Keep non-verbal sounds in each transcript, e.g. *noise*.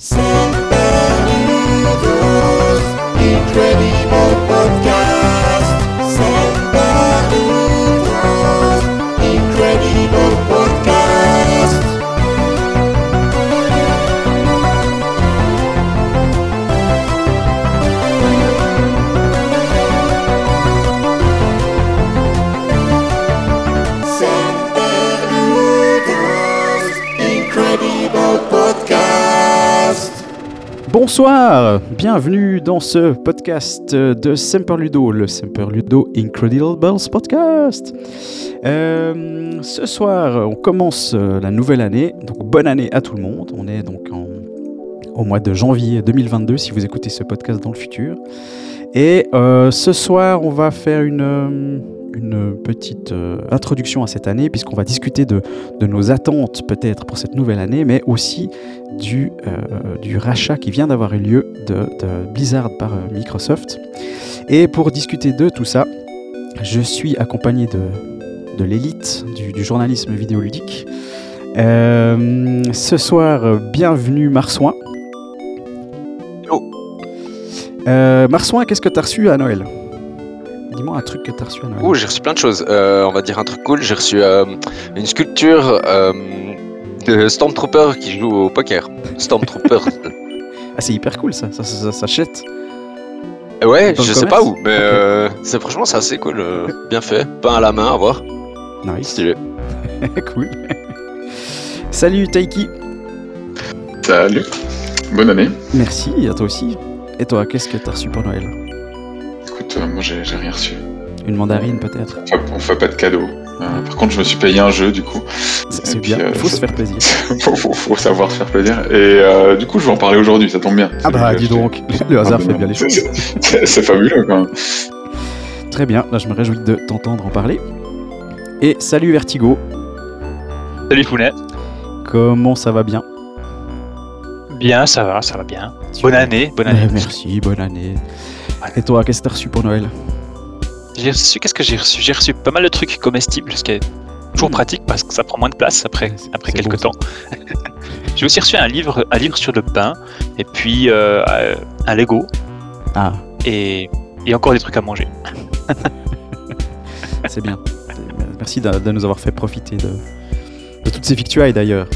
Saludos, Incredible Podcast. Bonsoir, bienvenue dans ce podcast de Semperludo, le Semperludo Incredibles Podcast. Euh, ce soir, on commence euh, la nouvelle année, donc bonne année à tout le monde. On est donc au mois de janvier 2022 si vous écoutez ce podcast dans le futur. Et euh, ce soir, on va faire une, une petite euh, introduction à cette année puisqu'on va discuter de, de nos attentes peut-être pour cette nouvelle année, mais aussi du, euh, du rachat qui vient d'avoir eu lieu de, de Blizzard par euh, Microsoft. Et pour discuter de tout ça, je suis accompagné de, de l'élite du, du journalisme vidéoludique. Ce soir, bienvenue Marsouin. Euh, Marsouin, qu'est-ce que tu as reçu à Noël? Dis-moi un truc que tu as reçu à Noël. Ouh, j'ai reçu plein de choses. Euh, on va dire un truc cool. J'ai reçu euh, une sculpture euh, de Stormtrooper qui joue au poker. Stormtrooper. *laughs* *laughs* Ah, c'est hyper cool ça, ça, ça, ça s'achète. ouais, je sais commerce pas où, mais euh, c'est franchement c'est assez cool. euh, bien fait. Peint à la main, à voir. Nice, Stylé. *laughs* cool. Salut Taiki. Salut, bonne année. Merci, à toi aussi. Et toi, qu'est-ce que tu as reçu pour Noël? Écoute, euh, moi j'ai rien reçu. Une mandarine peut-être Enfin, on fait pas de cadeau. Euh, par contre, je me suis payé un jeu du coup. C'est bien, euh, il faut se faire plaisir. *laughs* faut, faut- faut savoir se faire plaisir. Et euh, du coup, je vais en parler aujourd'hui, ça tombe bien. Ah bah dis donc, le hasard fait bien les choses. *laughs* C'est fabuleux quand même. Très bien, là je me réjouis de t'entendre en parler. Et salut Vertigo, Salut Founet. comment ça va bien? Bien, ça va, ça va bien. Bonne année, bonne année. Merci, bonne année. Et toi, qu'est-ce que t'as reçu pour Noël J'ai reçu, qu'est-ce que j'ai reçu? J'ai reçu pas mal de trucs comestibles, ce qui est toujours Mm. pratique parce que ça prend moins de place après, C'est- après c'est quelques beau, temps. *laughs* j'ai aussi reçu un livre, un livre sur le pain, et puis euh, un Lego, Ah, et, et encore des trucs à manger. *laughs* c'est bien. Merci de, de nous avoir fait profiter de, de toutes ces victuailles d'ailleurs.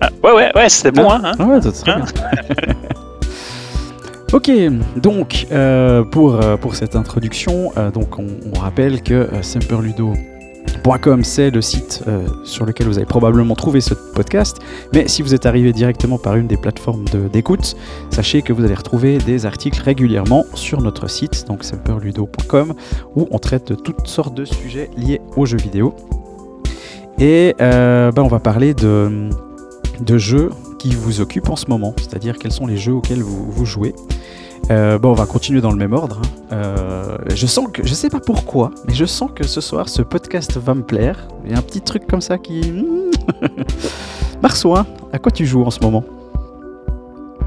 Ah, ouais, ouais, ouais, c'était bon, hein, hein Ah ouais, c'est très bien. *laughs* Ok, donc euh, pour, euh, pour cette introduction, euh, donc on, rappelle que semperludo.com c'est le site sur lequel vous avez probablement trouvé ce podcast, mais si vous êtes arrivé directement par une des plateformes d'écoute, sachez que vous allez retrouver des articles régulièrement sur notre site, donc semperludo.com, où on traite de toutes sortes de sujets liés aux jeux vidéo. Et ben, on va parler de, de jeux qui vous occupent en ce moment, c'est-à-dire quels sont les jeux auxquels vous, vous jouez. Euh, bon, on va continuer dans le même ordre. hein. Euh, je sens que, je sais pas pourquoi, mais je sens que ce soir ce podcast va me plaire. Il y a un petit truc comme ça qui. *laughs* Marsouin, à quoi tu joues en ce moment?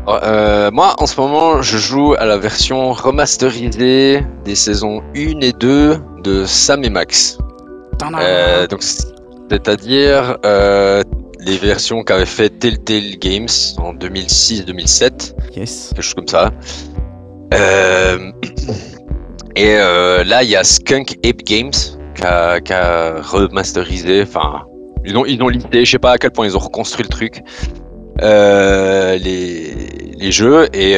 Euh, moi, en ce moment, je joue à la version remasterisée des saisons 1 et 2 de Sam et Max. Donc, c'est-à-dire les versions qu'avait fait Telltale Games en 2006-2007, Yes. quelque chose comme ça. Euh, et euh, là, il y a Skunk Ape Games qui a, remasterisé. Enfin, ils ont, ils ont listé, je sais pas à quel point ils ont reconstruit le truc, euh, les, les jeux. Et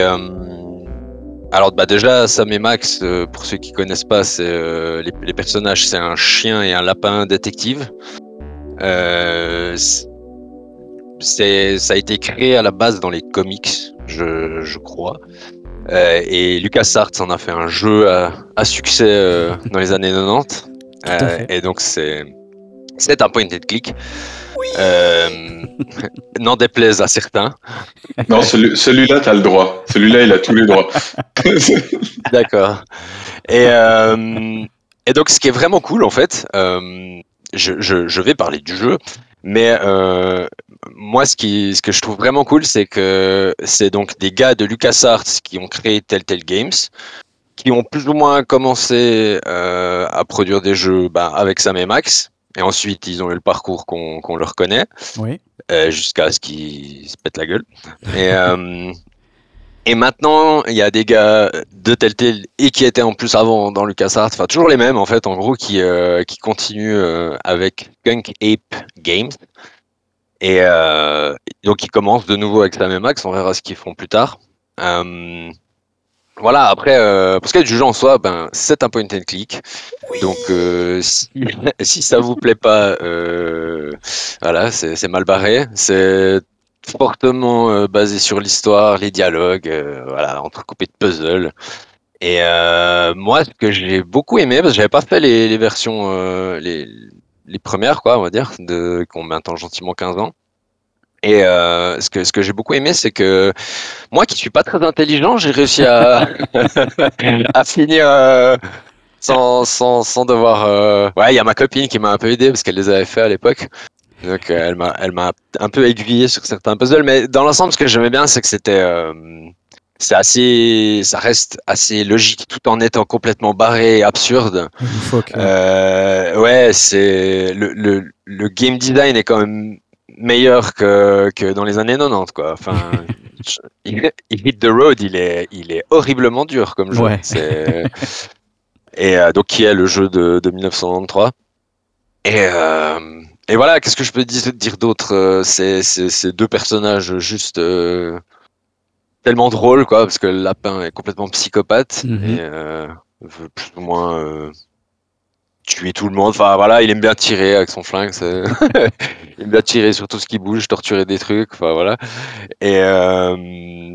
alors, bah déjà, Sam et Max, pour ceux qui connaissent pas, c'est les, les personnages, c'est un chien et un lapin détective. Euh, c'est, ça a été créé à la base dans les comics, je, je crois. Euh, et LucasArts en a fait un jeu à, à succès euh, dans les années 90. *laughs* à Euh, et donc c'est c'est un point and click. Euh, N'en déplaise à certains. Non, celui- celui-là, t'as le droit. Celui-là, il a tous les droits. *laughs* D'accord. Et, euh, et donc, ce qui est vraiment cool, en fait, euh, je, je, je vais parler du jeu, mais euh, moi, ce, qui, ce que je trouve vraiment cool, c'est que c'est donc des gars de LucasArts qui ont créé Telltale Games, qui ont plus ou moins commencé euh, à produire des jeux bah, avec Sam et Max. Et ensuite, ils ont eu le parcours qu'on leur connaît, Oui. euh, jusqu'à ce qu'ils se pètent la gueule. Et, euh, et maintenant, il y a des gars de Telltale et qui étaient en plus avant dans LucasArts, enfin toujours les mêmes en fait, en gros, qui, qui continuent avec Skunk Ape Games. Et euh, donc ils commencent de nouveau avec Sam et Max, on verra ce qu'ils feront plus tard. Euh, voilà, après, euh, pour ce qui est du jeu en soi, ben, c'est un point and click. Donc, euh, si, *laughs* si ça vous plaît pas, euh, voilà, c'est mal barré. C'est fortement euh, basé sur l'histoire, les dialogues, voilà, entrecoupé de puzzles. Et euh, moi, ce que j'ai beaucoup aimé, parce que j'avais pas fait les, les versions, euh, les, les premières, quoi, on va dire, de, qui ont maintenant gentiment 15 ans. Et euh, ce que, ce que j'ai beaucoup aimé, c'est que moi qui suis pas très intelligent, j'ai réussi à, *laughs* à finir euh, sans, sans, sans devoir. euh, Ouais, il y a ma copine qui m'a un peu aidé parce qu'elle les avait fait à l'époque. Donc euh, elle m'a elle m'a un peu aiguillé sur certains puzzles, mais dans l'ensemble, ce que j'aimais bien, c'est que c'était euh, c'est assez, ça reste assez logique tout en étant complètement barré et absurde. *laughs* Ouais. Euh, ouais, c'est le, le, le game design est quand même meilleur que, que dans les années 90 quoi. Enfin, *laughs* il, il Hit the Road, il est il est horriblement dur comme jeu. Ouais. Et euh, donc qui est le jeu de, de 1993. Et euh, et voilà, qu'est-ce que je peux dire, dire d'autre? C'est c'est deux personnages juste tellement drôles quoi, parce que le lapin est complètement psychopathe Mhm. et euh, veut plus ou moins euh, tuer tout le monde. Enfin voilà, il aime bien tirer avec son flingue. *laughs* il aime bien tirer sur tout ce qui bouge, torturer des trucs. Enfin voilà. Et euh,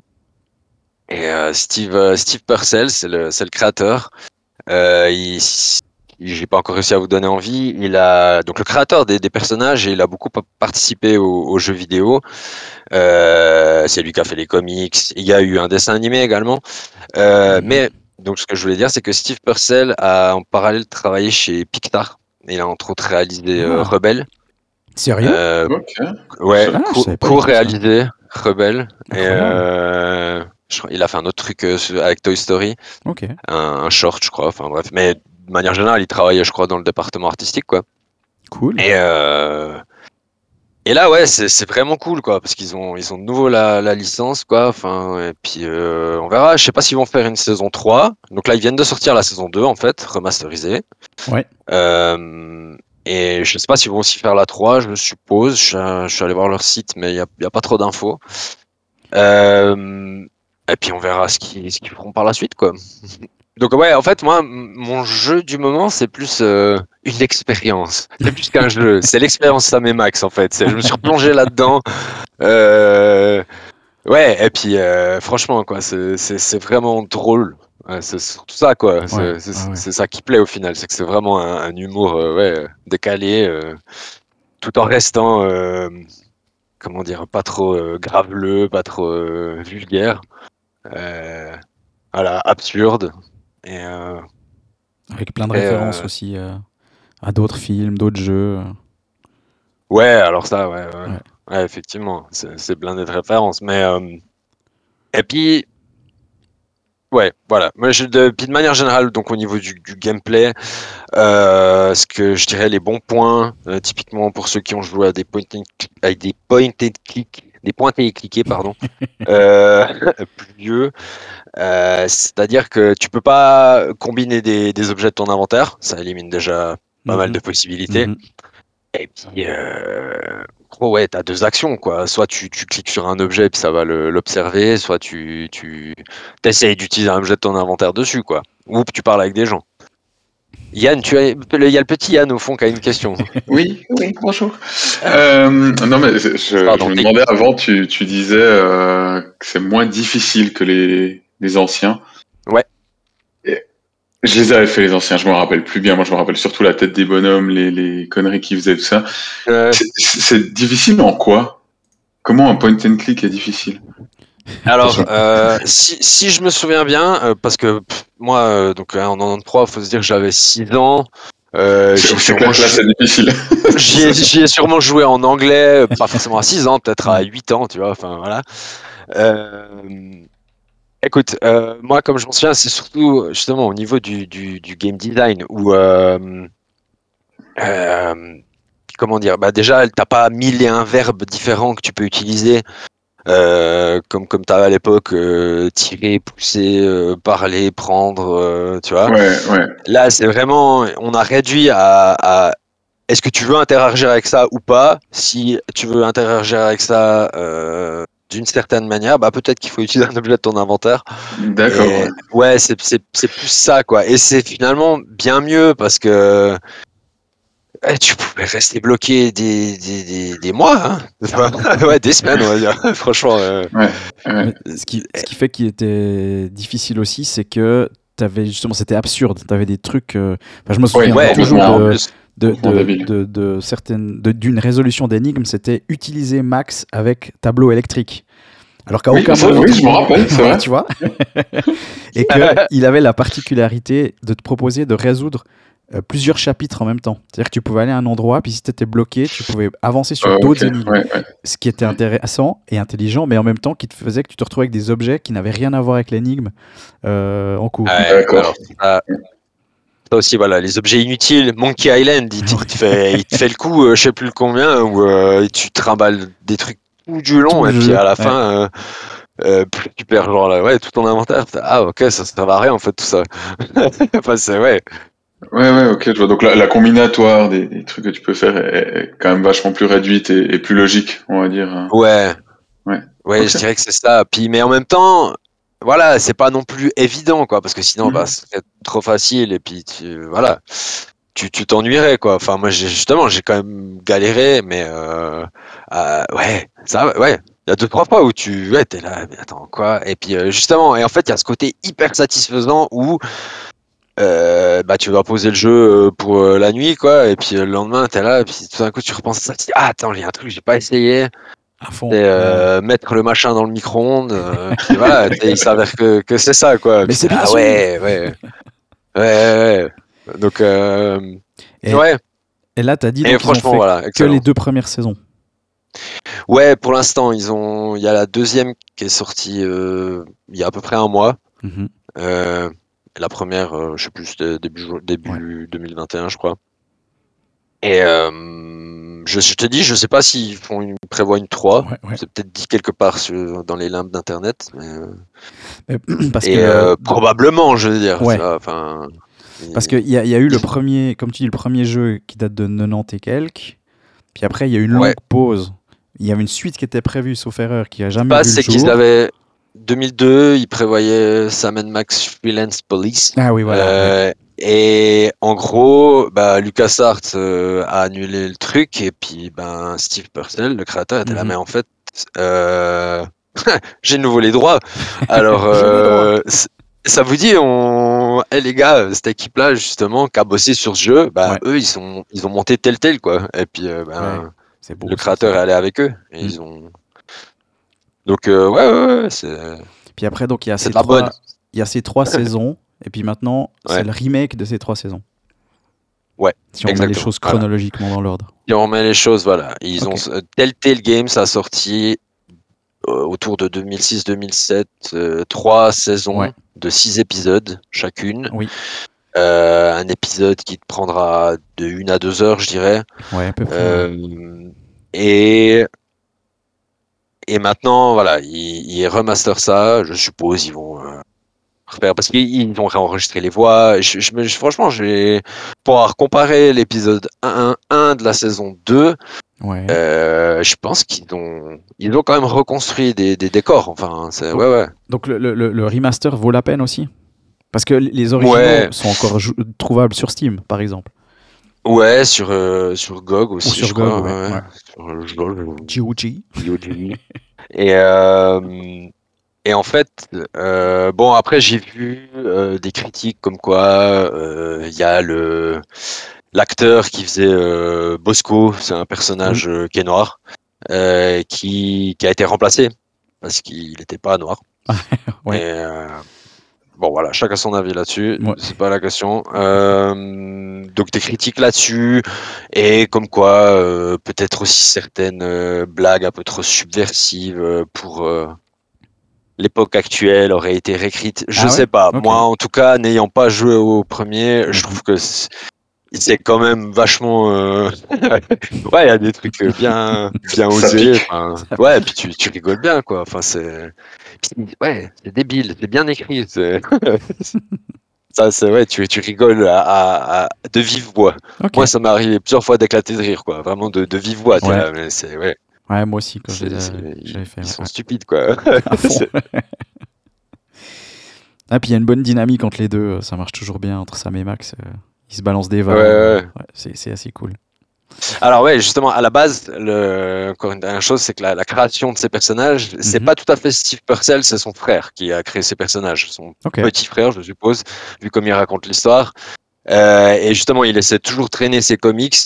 et Steve Steve Purcell, c'est le le créateur. Il j'ai pas encore réussi à vous donner envie. Il a donc le créateur des, des personnages et il a beaucoup pa- participé aux, aux jeux vidéo. Euh, c'est lui qui a fait les comics. Il y a eu un dessin animé également. Euh, Mhm. Mais donc ce que je voulais dire, c'est que Steve Purcell a en parallèle travaillé chez Pictar. Il a entre autres réalisé euh, Ah. Rebelle. Sérieux? Euh, ouais, Ah, co- co-réalisé Rebelle. Et euh, il a fait un autre truc euh, avec Toy Story un, un short, je crois. Enfin bref, mais de manière générale, il travaillait, je crois, dans le département artistique, quoi. Cool. Et euh, et là, ouais, c'est vraiment cool, quoi, parce qu'ils ont ils ont de nouveau la, la licence, quoi. Enfin, et puis euh, on verra. Je sais pas s'ils vont faire une saison 3. Donc là, ils viennent de sortir la saison 2, en fait, remasterisée. Ouais. Euh, et je sais pas s'ils vont aussi faire la 3, je suppose. Je, suis- je suis allé voir leur site, mais il y a, pas trop d'infos. Euh, et puis on verra ce qu'ils ce qu'ils feront par la suite, quoi. Donc ouais, en fait, moi, mon jeu du moment, c'est plus euh, une expérience. C'est plus qu'un jeu. C'est l'expérience Sam et Max, en fait. Je me suis replongé là-dedans. Euh, ouais, et puis euh, franchement, quoi, c'est vraiment drôle. Ouais, c'est surtout ça, quoi. C'est Ouais, c'est- ah ouais. c'est ça qui plaît au final. C'est que c'est vraiment un, un humour ouais, décalé, tout en restant, comment dire, pas trop graveleux, pas trop vulgaire. Voilà, absurde. Et euh, Avec plein de références euh, aussi euh, à d'autres films, d'autres jeux. ouais, alors ça, ouais, ouais, Ouais. Ouais, effectivement, c'est blindé de références. Mais et puis, ouais, voilà. Je, de, puis de manière générale, donc au niveau du, du gameplay, euh, ce que je dirais les bons points, euh, typiquement pour ceux qui ont joué à des point and avec des point and click, des pointés et cliqués, pardon, *laughs* euh, *laughs* plus vieux. Euh, C'est-à-dire que tu peux pas combiner des, des objets de ton inventaire, ça élimine déjà pas mal Mhm. de possibilités. Mhm. Et puis, euh, gros, ouais, t'as deux actions, quoi. Soit tu, tu cliques sur un objet, puis ça va l'observer, soit tu, tu essayes d'utiliser un objet de ton inventaire dessus, quoi. Ou tu parles avec des gens. Yann, tu as, il y a le petit Yann au fond qui a une question. *laughs* Oui, oui, bonjour. Euh, non, mais je, me demandais avant, tu, tu disais euh, que c'est moins difficile que les, les anciens. Ouais. Et je les avais fait, les anciens, je me rappelle plus bien. Moi, je me rappelle surtout la tête des bonhommes, les, les conneries qu'ils faisaient, tout ça. Euh, C'est- C'est difficile en quoi? Comment un point and click est difficile? Alors, *laughs* euh, si, si je me souviens bien, euh, parce que pff, moi, euh, donc euh, en 93, faut se dire que j'avais 6 ans. Euh, C'est clair que là, c'est difficile. *laughs* J'y ai, sûrement joué en anglais, pas forcément à 6 ans, peut-être à 8 ans, tu vois, enfin voilà. Euh, écoute, euh, moi, comme je m'en souviens, c'est surtout justement au niveau du, du, du game design où euh, euh, comment dire Bah déjà, t'as pas mille et un verbes différents que tu peux utiliser. Euh, comme comme tu avais à l'époque, euh, tirer, pousser, euh, parler, prendre, euh, tu vois. Ouais, ouais. Là, c'est vraiment, on a réduit à, à est-ce que tu veux interagir avec ça ou pas? Si tu veux interagir avec ça euh, d'une certaine manière, bah peut-être qu'il faut utiliser un objet de ton inventaire. D'accord. Ouais. ouais, c'est c'est- c'est plus ça, quoi. Et c'est finalement bien mieux parce que eh, tu pouvais rester bloqué des, des, des, des mois, hein. *laughs* ouais, des semaines, on va dire. *laughs* Franchement, euh, Ouais. Mais ce, qui, ce qui fait qu'il était difficile aussi, c'est que t'avais justement, c'était absurde. T'avais des trucs. euh, enfin, je me souviens ouais, toujours de, de, de- de- de certaines, de- d'une résolution d'énigme, c'était utiliser Max avec tableau électrique. Alors qu'à Oui, aucun moment. oui, je me rappelle, c'est vrai. tu vois. *laughs* Et qu'il avait la particularité de te proposer de résoudre euh, plusieurs chapitres en même temps. C'est-à-dire que tu pouvais aller à un endroit, puis si tu étais bloqué, tu pouvais avancer sur Euh, d'autres ok, énigmes. ouais, ouais. Ce qui était intéressant et intelligent, mais en même temps qui te faisait que tu te retrouvais avec des objets qui n'avaient rien à voir avec l'énigme euh, en cours. D'accord. ça, aussi, voilà, les objets inutiles. Monkey Island, il te, il te fait, il te fait le coup, euh, je sais plus le combien, où euh, tu trimbales des trucs tout du long, Tout et puis jeu, à la ouais. fin, euh, euh, tu perds genre là, ouais, tout ton inventaire. Ah, ok, ça sert à rien en fait, tout ça. *laughs* enfin, c'est ouais. Ouais, ouais, ok, je vois. Donc la, la combinatoire des, des trucs que tu peux faire est, est quand même vachement plus réduite et, et plus logique, on va dire. hein. Ouais. Ouais. Ouais, je dirais que c'est ça. Puis, mais en même temps, voilà, c'est pas non plus évident, quoi, parce que sinon, Mhm. bah, ce serait trop facile, et puis, tu, voilà, tu tu t'ennuierais, quoi. Enfin, moi, justement, j'ai quand même galéré, mais euh, euh, ouais, ça, ouais. Il y a deux, trois fois où tu, ouais, t'es là, mais attends, quoi? Et puis, euh, justement, et en fait, il y a ce côté hyper satisfaisant où, euh, bah, tu dois poser le jeu euh, pour euh, la nuit, quoi, et puis le lendemain, t'es là, et puis tout d'un coup, tu repenses à ça, tu dis, ah, attends, il y a un truc que j'ai pas essayé. À fond. Euh, mettre le machin dans le micro-ondes. *laughs* puis voilà, t'sais, il s'avère que, que c'est ça, quoi. Mais c'est t'es, bien ah sûr. ouais, ouais. Ouais. Donc, Et- ouais. Et là, tu as dit Et donc, franchement, voilà, que les deux premières saisons. Ouais, pour l'instant, ils ont. Il y a la deuxième qui est sortie il y a à peu près un mois. Mhm. La première, euh, je sais plus, c'était début, début 2021, je crois. Et euh, je, je te dis, je sais pas s'ils font une, prévoient une 3. Ouais, ouais. C'est peut-être dit quelque part sur, dans les limbes d'internet. Mais, euh, *clears throat* Parce et que, euh, probablement, je veux dire. Ouais. ça, parce qu'il y, y a eu le premier, comme tu dis, le premier jeu qui date de 90 et quelques. Puis après, il y a eu une longue Ouais. pause. Il y avait une suite qui était prévue, sauf erreur, qui a jamais pas, c'est qu'ils avaient 2002, ils prévoyaient Sam Max Freelance Police. Ah oui, voilà. Euh, et en gros, bah, LucasArts euh, a annulé le truc et puis ben Steve Purcell, le créateur, était là. Mhm. Mais en fait, euh, *laughs* j'ai de nouveau les droits. Alors, *laughs* ça vous dit, on... eh, les gars, cette équipe-là justement qui a bossé sur ce jeu, bah, Ouais. eux ils sont, ils ont monté tel tel quoi. Et puis ben, Ouais, C'est beau. le créateur est allé avec eux et Mhm. ils ont. Donc euh, ouais, ouais, ouais, c'est Puis après, donc, il y a ces de la trois, bonne. il y a ces trois *laughs* saisons. Et puis maintenant, c'est le remake de ces trois saisons. Ouais, Si on met les exactement. choses Voilà. chronologiquement dans l'ordre. Si on remet les choses, voilà. Ils Ok. ont euh, Telltale Games a sorti euh, autour de 2006-2007 euh, trois saisons Ouais. de six épisodes chacune. Oui. Euh, un épisode qui te prendra de une à deux heures, je dirais. Ouais, à peu près. Et et maintenant, voilà, ils, ils remaster ça. Je suppose ils vont euh, refaire parce qu'ils vont réenregistrer les voix. Je, je je- franchement, j'ai pour avoir comparé l'épisode 1, 1 de la saison 2, ouais. euh, je pense qu'ils ont ils ont quand même reconstruit des, des décors. Enfin, c'est ouais ouais. Donc le, le- le- le remaster vaut la peine aussi? Parce que les originaux Ouais. sont encore trouvables sur Steam, par exemple. Ouais, sur euh, sur GOG aussi, sur je crois. GOG, ouais, ouais. Sur euh, GOG. GOG. POG. Et, euh, et en fait, euh, bon, après, j'ai vu euh, des critiques comme quoi euh, il y a le l'acteur qui faisait euh, Bosco, c'est un personnage euh, qui est noir, euh, qui, qui a été remplacé parce qu'il n'était pas noir. *laughs* Ouais. Et, euh, bon, voilà, chacun son avis là-dessus, Ouais. c'est pas la question. Euh, donc des critiques là-dessus, et comme quoi euh, peut-être aussi certaines euh, blagues un peu trop subversives euh, pour euh, l'époque actuelle auraient été réécrites. Je Ah ouais sais pas. Moi, en tout cas, n'ayant pas joué au premier, je trouve que c'est- quand même vachement. euh, *laughs* ouais, il y a des trucs bien, bien osés. enfin, ouais, et puis tu, tu rigoles bien, quoi. Enfin, c'est. Ouais, c'est débile, c'est bien écrit. *laughs* Ça, c'est ouais, tu, tu rigoles à, à- à- de vive voix. Moi, ça m'est arrivé plusieurs fois d'éclater de rire, quoi. Vraiment de, de vive voix. Ouais. là, mais c'est ouais, Ouais, moi aussi, quand j'avais fait. ils sont stupides, quoi. *laughs* *laughs* Ah, puis il y a une bonne dynamique entre les deux, ça marche toujours bien entre Sam et Max. euh, Ils se balancent des c'est c'est assez cool. Alors ouais, justement, à la base, le... encore une dernière chose, c'est que la, la création de ces personnages, c'est Mhm. pas tout à fait Steve Purcell, c'est son frère qui a créé ces personnages, son petit frère, je suppose, vu comme il raconte l'histoire. Euh, et justement, il essaie de toujours traîner ses comics.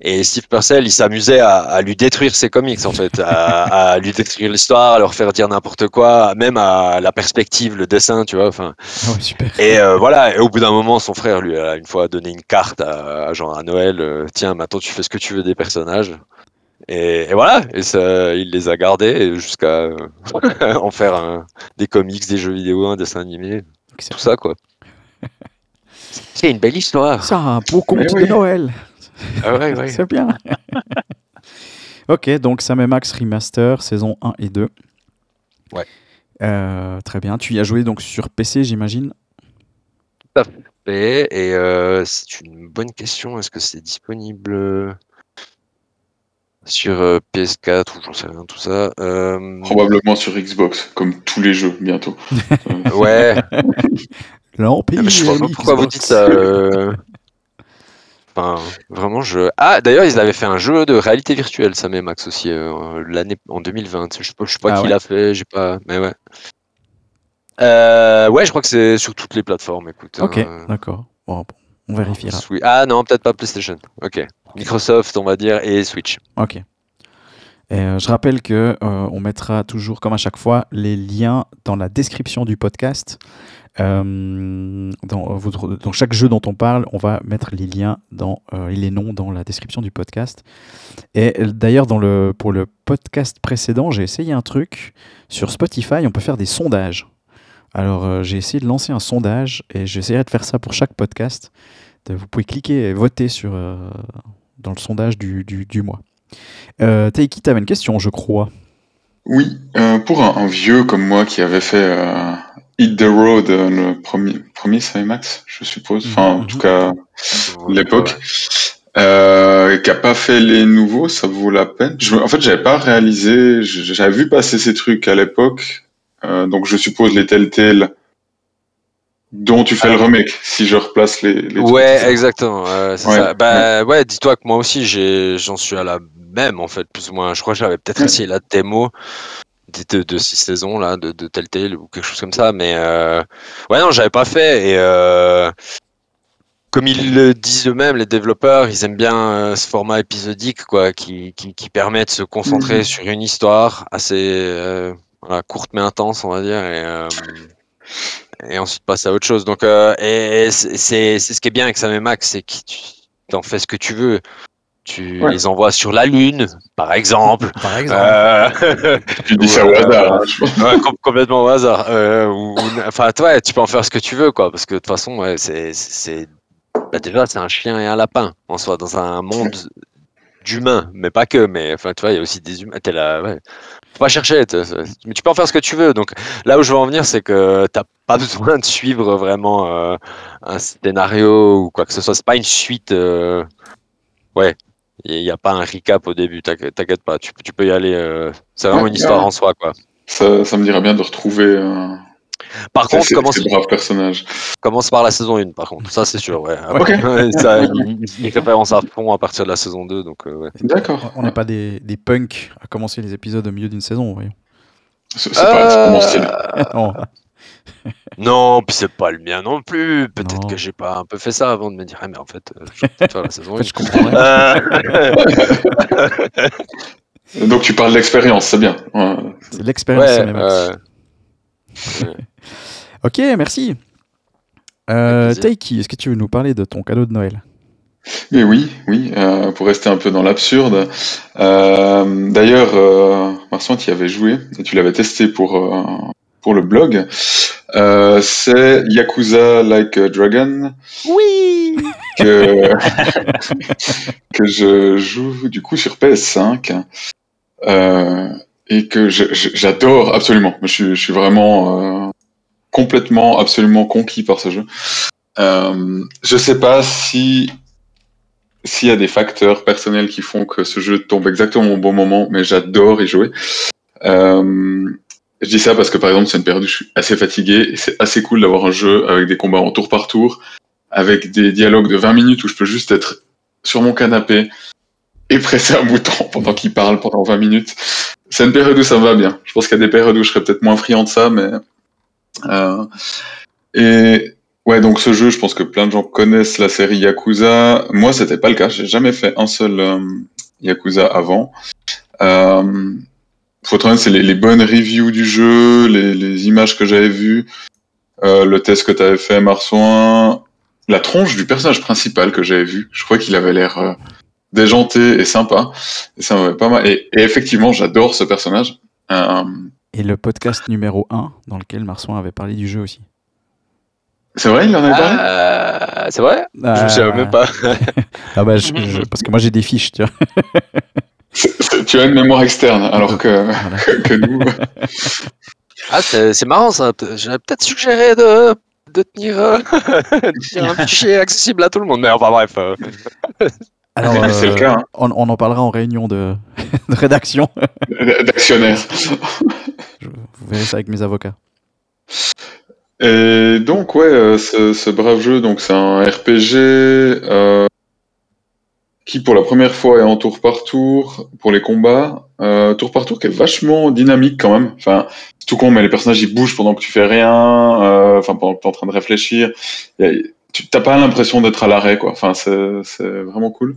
Et Steve Purcell, il s'amusait à, à lui détruire ses comics, en fait, à, à lui détruire l'histoire, à leur faire dire n'importe quoi, même à la perspective, le dessin, tu vois. Enfin, Ah et euh, voilà, et au bout d'un moment, son frère lui a une fois donné une carte à, à genre à Noël. euh, Tiens, maintenant tu fais ce que tu veux des personnages. Et, et voilà, et ça, il les a gardés jusqu'à euh, *laughs* en faire un- des comics, des jeux vidéo, un dessin animé, Excellent. tout ça quoi. *laughs* C'est une belle histoire. Ça, un beau conte Mais de. Noël. Ah ouais, ouais. *laughs* C'est bien. *laughs* ok, donc Sam et Max Remaster, saison 1 et 2. Ouais. Euh, très bien. Tu y as joué donc sur PC, j'imagine? Et, et, euh, c'est une bonne question. Est-ce que c'est disponible euh, sur euh, PS4 ou j'en sais rien, tout ça Euh, Probablement sur Xbox, comme tous les jeux bientôt. *laughs* Ouais. L'Empire. Ah, mais je pas pourquoi vous dites ça. Enfin, vraiment, je. Ah, d'ailleurs, ils avaient fait un jeu de réalité virtuelle, Sam et Max aussi, euh, l'année en 2020. Je sais pas, je sais pas Ah qui ouais l'a fait, j'ai pas. Mais ouais. Euh, ouais, je crois que c'est sur toutes les plateformes. Écoute. Ok, hein. d'accord. Bon, bon, on vérifiera. Ah non, peut-être pas PlayStation. Ok. Microsoft, on va dire, et Switch. Ok. Euh, je rappelle que euh, on mettra toujours, comme à chaque fois, les liens dans la description du podcast. Euh, dans, chaque jeu dont on parle, on va mettre les liens dans, et les noms dans la description du podcast. Et d'ailleurs, pour le podcast précédent, j'ai essayé un truc sur Spotify. On peut faire des sondages. Alors, j'ai essayé de lancer un sondage et j'essaierai de faire ça pour chaque podcast. Vous pouvez cliquer et voter sur, dans le sondage du mois. Euh, Taiki, tu avais une question, je crois. Oui, euh, pour un, un vieux comme moi qui avait fait euh, Hit the Road, euh, le premier, premier Max, je suppose, enfin en Mhm. tout cas l'époque, euh, qui a pas fait les nouveaux, ça vaut la peine. Je, en fait, j'avais pas réalisé, j'avais vu passer ces trucs à l'époque, euh, donc je suppose les Telltale dont tu fais le remake, si je replace les, les Ouais, exactement. ouais, c'est Ouais, ça. Bah ouais, dis-toi que moi aussi, j'en suis à la même en fait, plus ou moins. Je crois que j'avais peut-être essayé la démo de, six saisons là, de, de Telltale ou quelque chose comme ça, mais euh... ouais non, j'avais pas fait et euh... comme ils le disent eux-mêmes, les développeurs, ils aiment bien euh, ce format épisodique quoi, qui, qui, qui permet de se concentrer Mhm. sur une histoire assez voilà, courte mais intense, on va dire. Et, euh, et ensuite passer à autre chose. Donc, euh, et, et c'est ce qui est bien avec Sam et Max, c'est que tu en fais ce que tu veux. Tu Ouais. les envoies sur la Lune, par exemple. *laughs* Par exemple. Euh, Tu dis ça au euh, hasard, hein, je pense. *laughs* ouais, com- complètement au hasard. Euh, ou- enfin, toi, tu peux en faire ce que tu veux, quoi. Parce que de toute façon, ouais, c'est, bah, déjà, c'est un chien et un lapin en soi dans un monde d'humains, mais pas que. Mais enfin, tu vois, il y a aussi des humains. T'es là, ouais. Faut pas chercher, mais tu peux en faire ce que tu veux. Donc là où je veux en venir, c'est que t'as pas *laughs* besoin de suivre vraiment euh, un scénario ou quoi que ce soit. C'est pas une suite. euh, Ouais. Il n'y a pas un recap au début, t'inquiète pas, tu, peux- tu peux y aller. euh, C'est vraiment Ouais, une histoire ouais. en soi, quoi. Ça, ça me dirait bien de retrouver un, Par contre, ces, commence, ces braves personnages. commence par la saison 1, par contre. Ça, c'est sûr, ouais. Ok. *laughs* Ouais, ça, *laughs* il, il référence à fond à partir de la saison 2, donc euh, ouais. D'accord. On n'est pas des, des punks à commencer les épisodes au milieu d'une saison, voyons. C'est c'est pas, c'est pas mon style. Euh, Non. Non, puis c'est pas le mien non plus. Peut-être Non. que j'ai pas un peu fait ça avant de me dire, ah, mais en fait, euh, je vais peut-être faire la *laughs* saison En 1. fait, je comprends rien. Euh, *laughs* Donc tu parles d'expérience, c'est bien. Ouais. C'est l'expérience ouais, euh, *laughs* Ok, merci. Euh, Avec plaisir. Taiki, est-ce que tu veux nous parler de ton cadeau de Noël? Mais oui, oui, euh, pour rester un peu dans l'absurde. Euh, D'ailleurs, euh, tu y avais joué et tu l'avais testé pour, euh, pour le blog. Euh, c'est Yakuza Like a Dragon. Oui que, *laughs* que je joue du coup sur PS5 euh, et que j'adore absolument. Je, suis- je suis vraiment euh, complètement, absolument conquis par ce jeu. Euh, je sais pas si s'il y a des facteurs personnels qui font que ce jeu tombe exactement au bon moment, mais j'adore y jouer. Euh, je dis ça parce que par exemple, c'est une période où je suis assez fatigué et c'est assez cool d'avoir un jeu avec des combats en tour par tour, avec des dialogues de 20 minutes où je peux juste être sur mon canapé et presser un bouton *laughs* pendant qu'il parle pendant 20 minutes. C'est une période où ça va bien. Je pense qu'il y a des périodes où je serais peut-être moins friand de ça, mais euh, et ouais, donc ce jeu, je pense que plein de gens connaissent la série Yakuza. Moi, c'était pas le cas. J'ai jamais fait un seul euh, Yakuza avant. Euh, faut c'est les, les bonnes reviews du jeu, les, les images que j'avais vues, euh, le test que tu avais fait, Marsouin, la tronche du personnage principal que j'avais vu. Je crois qu'il avait l'air euh, déjanté et sympa. Et ça m'avait pas mal. Et, et effectivement, j'adore ce personnage. Euh, Et le podcast numéro 1 dans lequel Marsoin avait parlé du jeu aussi. c'est vrai, il en avait parlé? C'est vrai? Je Ah, ne savais même pas. *laughs* Ah bah, je- je- *laughs* parce que moi j'ai des fiches, tu vois. Tu as une mémoire externe, alors que, Voilà. *laughs* que, que nous. Ah, c'est marrant ça. J'aurais peut-être suggéré de, de tenir, euh, *laughs* de tenir un fichier accessible à tout le monde. Mais enfin bref. euh, *laughs* Alors, c'est le euh, cas, hein. on, on en parlera en réunion de, de rédaction. d'actionnaire. Je- vous verrez ça avec mes avocats. Et donc, ouais, ce, ce brave jeu, donc c'est un RPG euh, qui, pour la première fois, est en tour par tour pour les combats. Euh, tour par tour qui est vachement dynamique quand même. Enfin, c'est tout con, mais les personnages ils bougent pendant que tu fais rien. euh, Enfin, pendant que tu es en train de réfléchir. A- tu t'as pas l'impression d'être à l'arrêt, quoi. Enfin, c'est vraiment cool.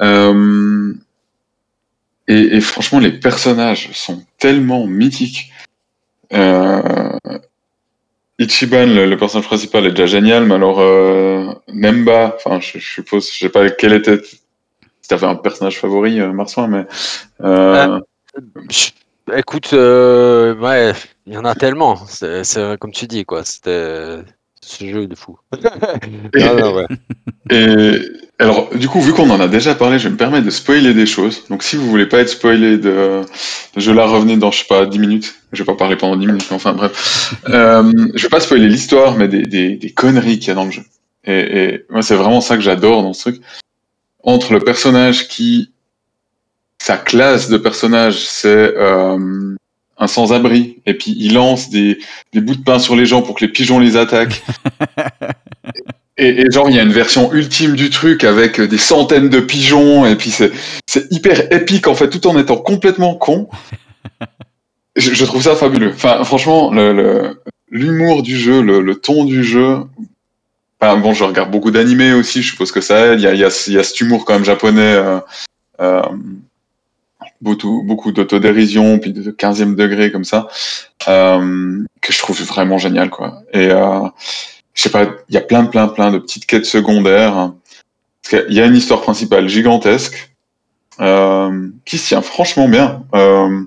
Euh, et, et franchement, les personnages sont tellement mythiques. Ichiban, le, le personnage principal, est déjà génial, mais alors euh, Nemba, enfin, je, je suppose, je sais pas quel était. Si t'avais un personnage favori, euh, Marsoin, mais. Euh, Écoute, euh, ouais, il y en a tellement. C'est comme tu dis, quoi. C'était ce jeu de fou. Non, *laughs* ouais. Et alors, du coup, vu qu'on en a déjà parlé, je vais me permettre de spoiler des choses. Donc, si vous voulez pas être spoilé de, je la revenir dans, je sais pas, 10 minutes. Je vais pas parler pendant 10 minutes, mais enfin, bref. Euh, je vais pas spoiler l'histoire, mais des, des, des conneries qu'il y a dans le jeu. Et, et moi, c'est vraiment ça que j'adore dans ce truc. Entre le personnage qui, sa classe de personnage, c'est euh, un sans-abri, et puis il lance des, des bouts de pain sur les gens pour que les pigeons les attaquent. *laughs* Et, et genre, il y a une version ultime du truc avec des centaines de pigeons, et puis c'est c'est hyper épique en fait, tout en étant complètement con. *laughs* Je, je trouve ça fabuleux. Enfin, franchement, le- le- l'humour du jeu, le, le ton du jeu. Enfin, bon, je regarde beaucoup d'animés aussi, je suppose que ça aide. Il y a, il y a, il y a cet humour quand même japonais, euh, euh, beaucoup, beaucoup d'autodérision, puis de 15e degré comme ça, euh, que je trouve vraiment génial, quoi. Et euh, je sais pas, il y a plein, plein, plein de petites quêtes secondaires. hein. Qu'il y a une histoire principale gigantesque euh, qui se tient franchement bien. Euh,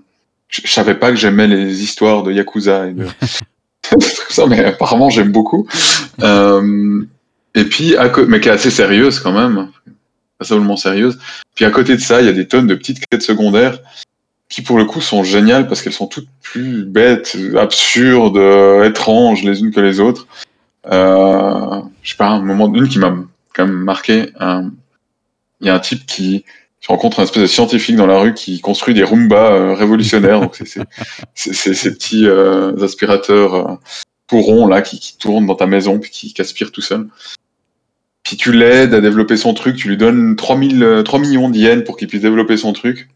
je, je savais pas que j'aimais les histoires de Yakuza et de *laughs* *laughs* ça, mais apparemment j'aime beaucoup. Euh, et puis, à mais qui est assez sérieuse quand même, pas simplement sérieuse. Puis à côté de ça, il y a des tonnes de petites quêtes secondaires qui pour le coup sont géniales parce qu'elles sont toutes plus bêtes, absurdes, euh, étranges les unes que les autres. Euh, je sais pas, un moment, une qui m'a quand même marqué. Il y a un type qui tu rencontres un espèce de scientifique dans la rue qui construit des Roomba euh, révolutionnaires. Donc c'est c'est- c'est- c'est ces petits euh, aspirateurs euh, tout ronds là qui, qui tournent dans ta maison puis qui, qui aspirent tout seul. Puis tu l'aides à développer son truc, tu lui donnes 3000, euh, 3 millions d'yens pour qu'il puisse développer son truc.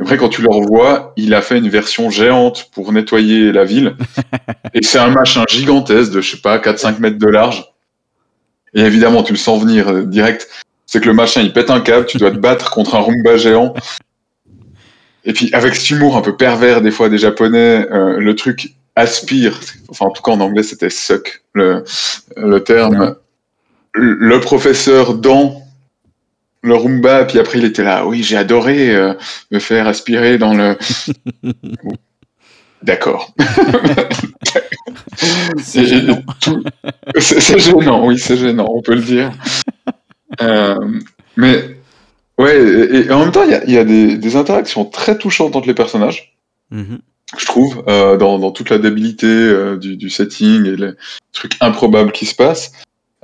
Après, quand tu le revois, il a fait une version géante pour nettoyer la ville. *laughs* et c'est un machin gigantesque de, je sais pas, 4-5 mètres de large. Et évidemment, tu le sens venir direct. C'est que le machin, il pète un câble, tu dois te battre contre un Roomba géant. Et puis, avec cet humour un peu pervers, des fois, des Japonais, euh, le truc aspire. Enfin, en tout cas, en anglais, c'était suck, le, le terme. Le le professeur dans le Roomba, puis après, il était là. Oui, j'ai adoré euh, me faire aspirer dans le. *laughs* D'accord. Gênant. tout- c'est gênant, oui, c'est gênant, on peut le dire. Euh, mais ouais, et, et en même temps, il y a, il y a des, des interactions très touchantes entre les personnages, Mhm. je trouve, euh, dans, dans toute la débilité euh, du, du setting et les trucs improbables qui se passent.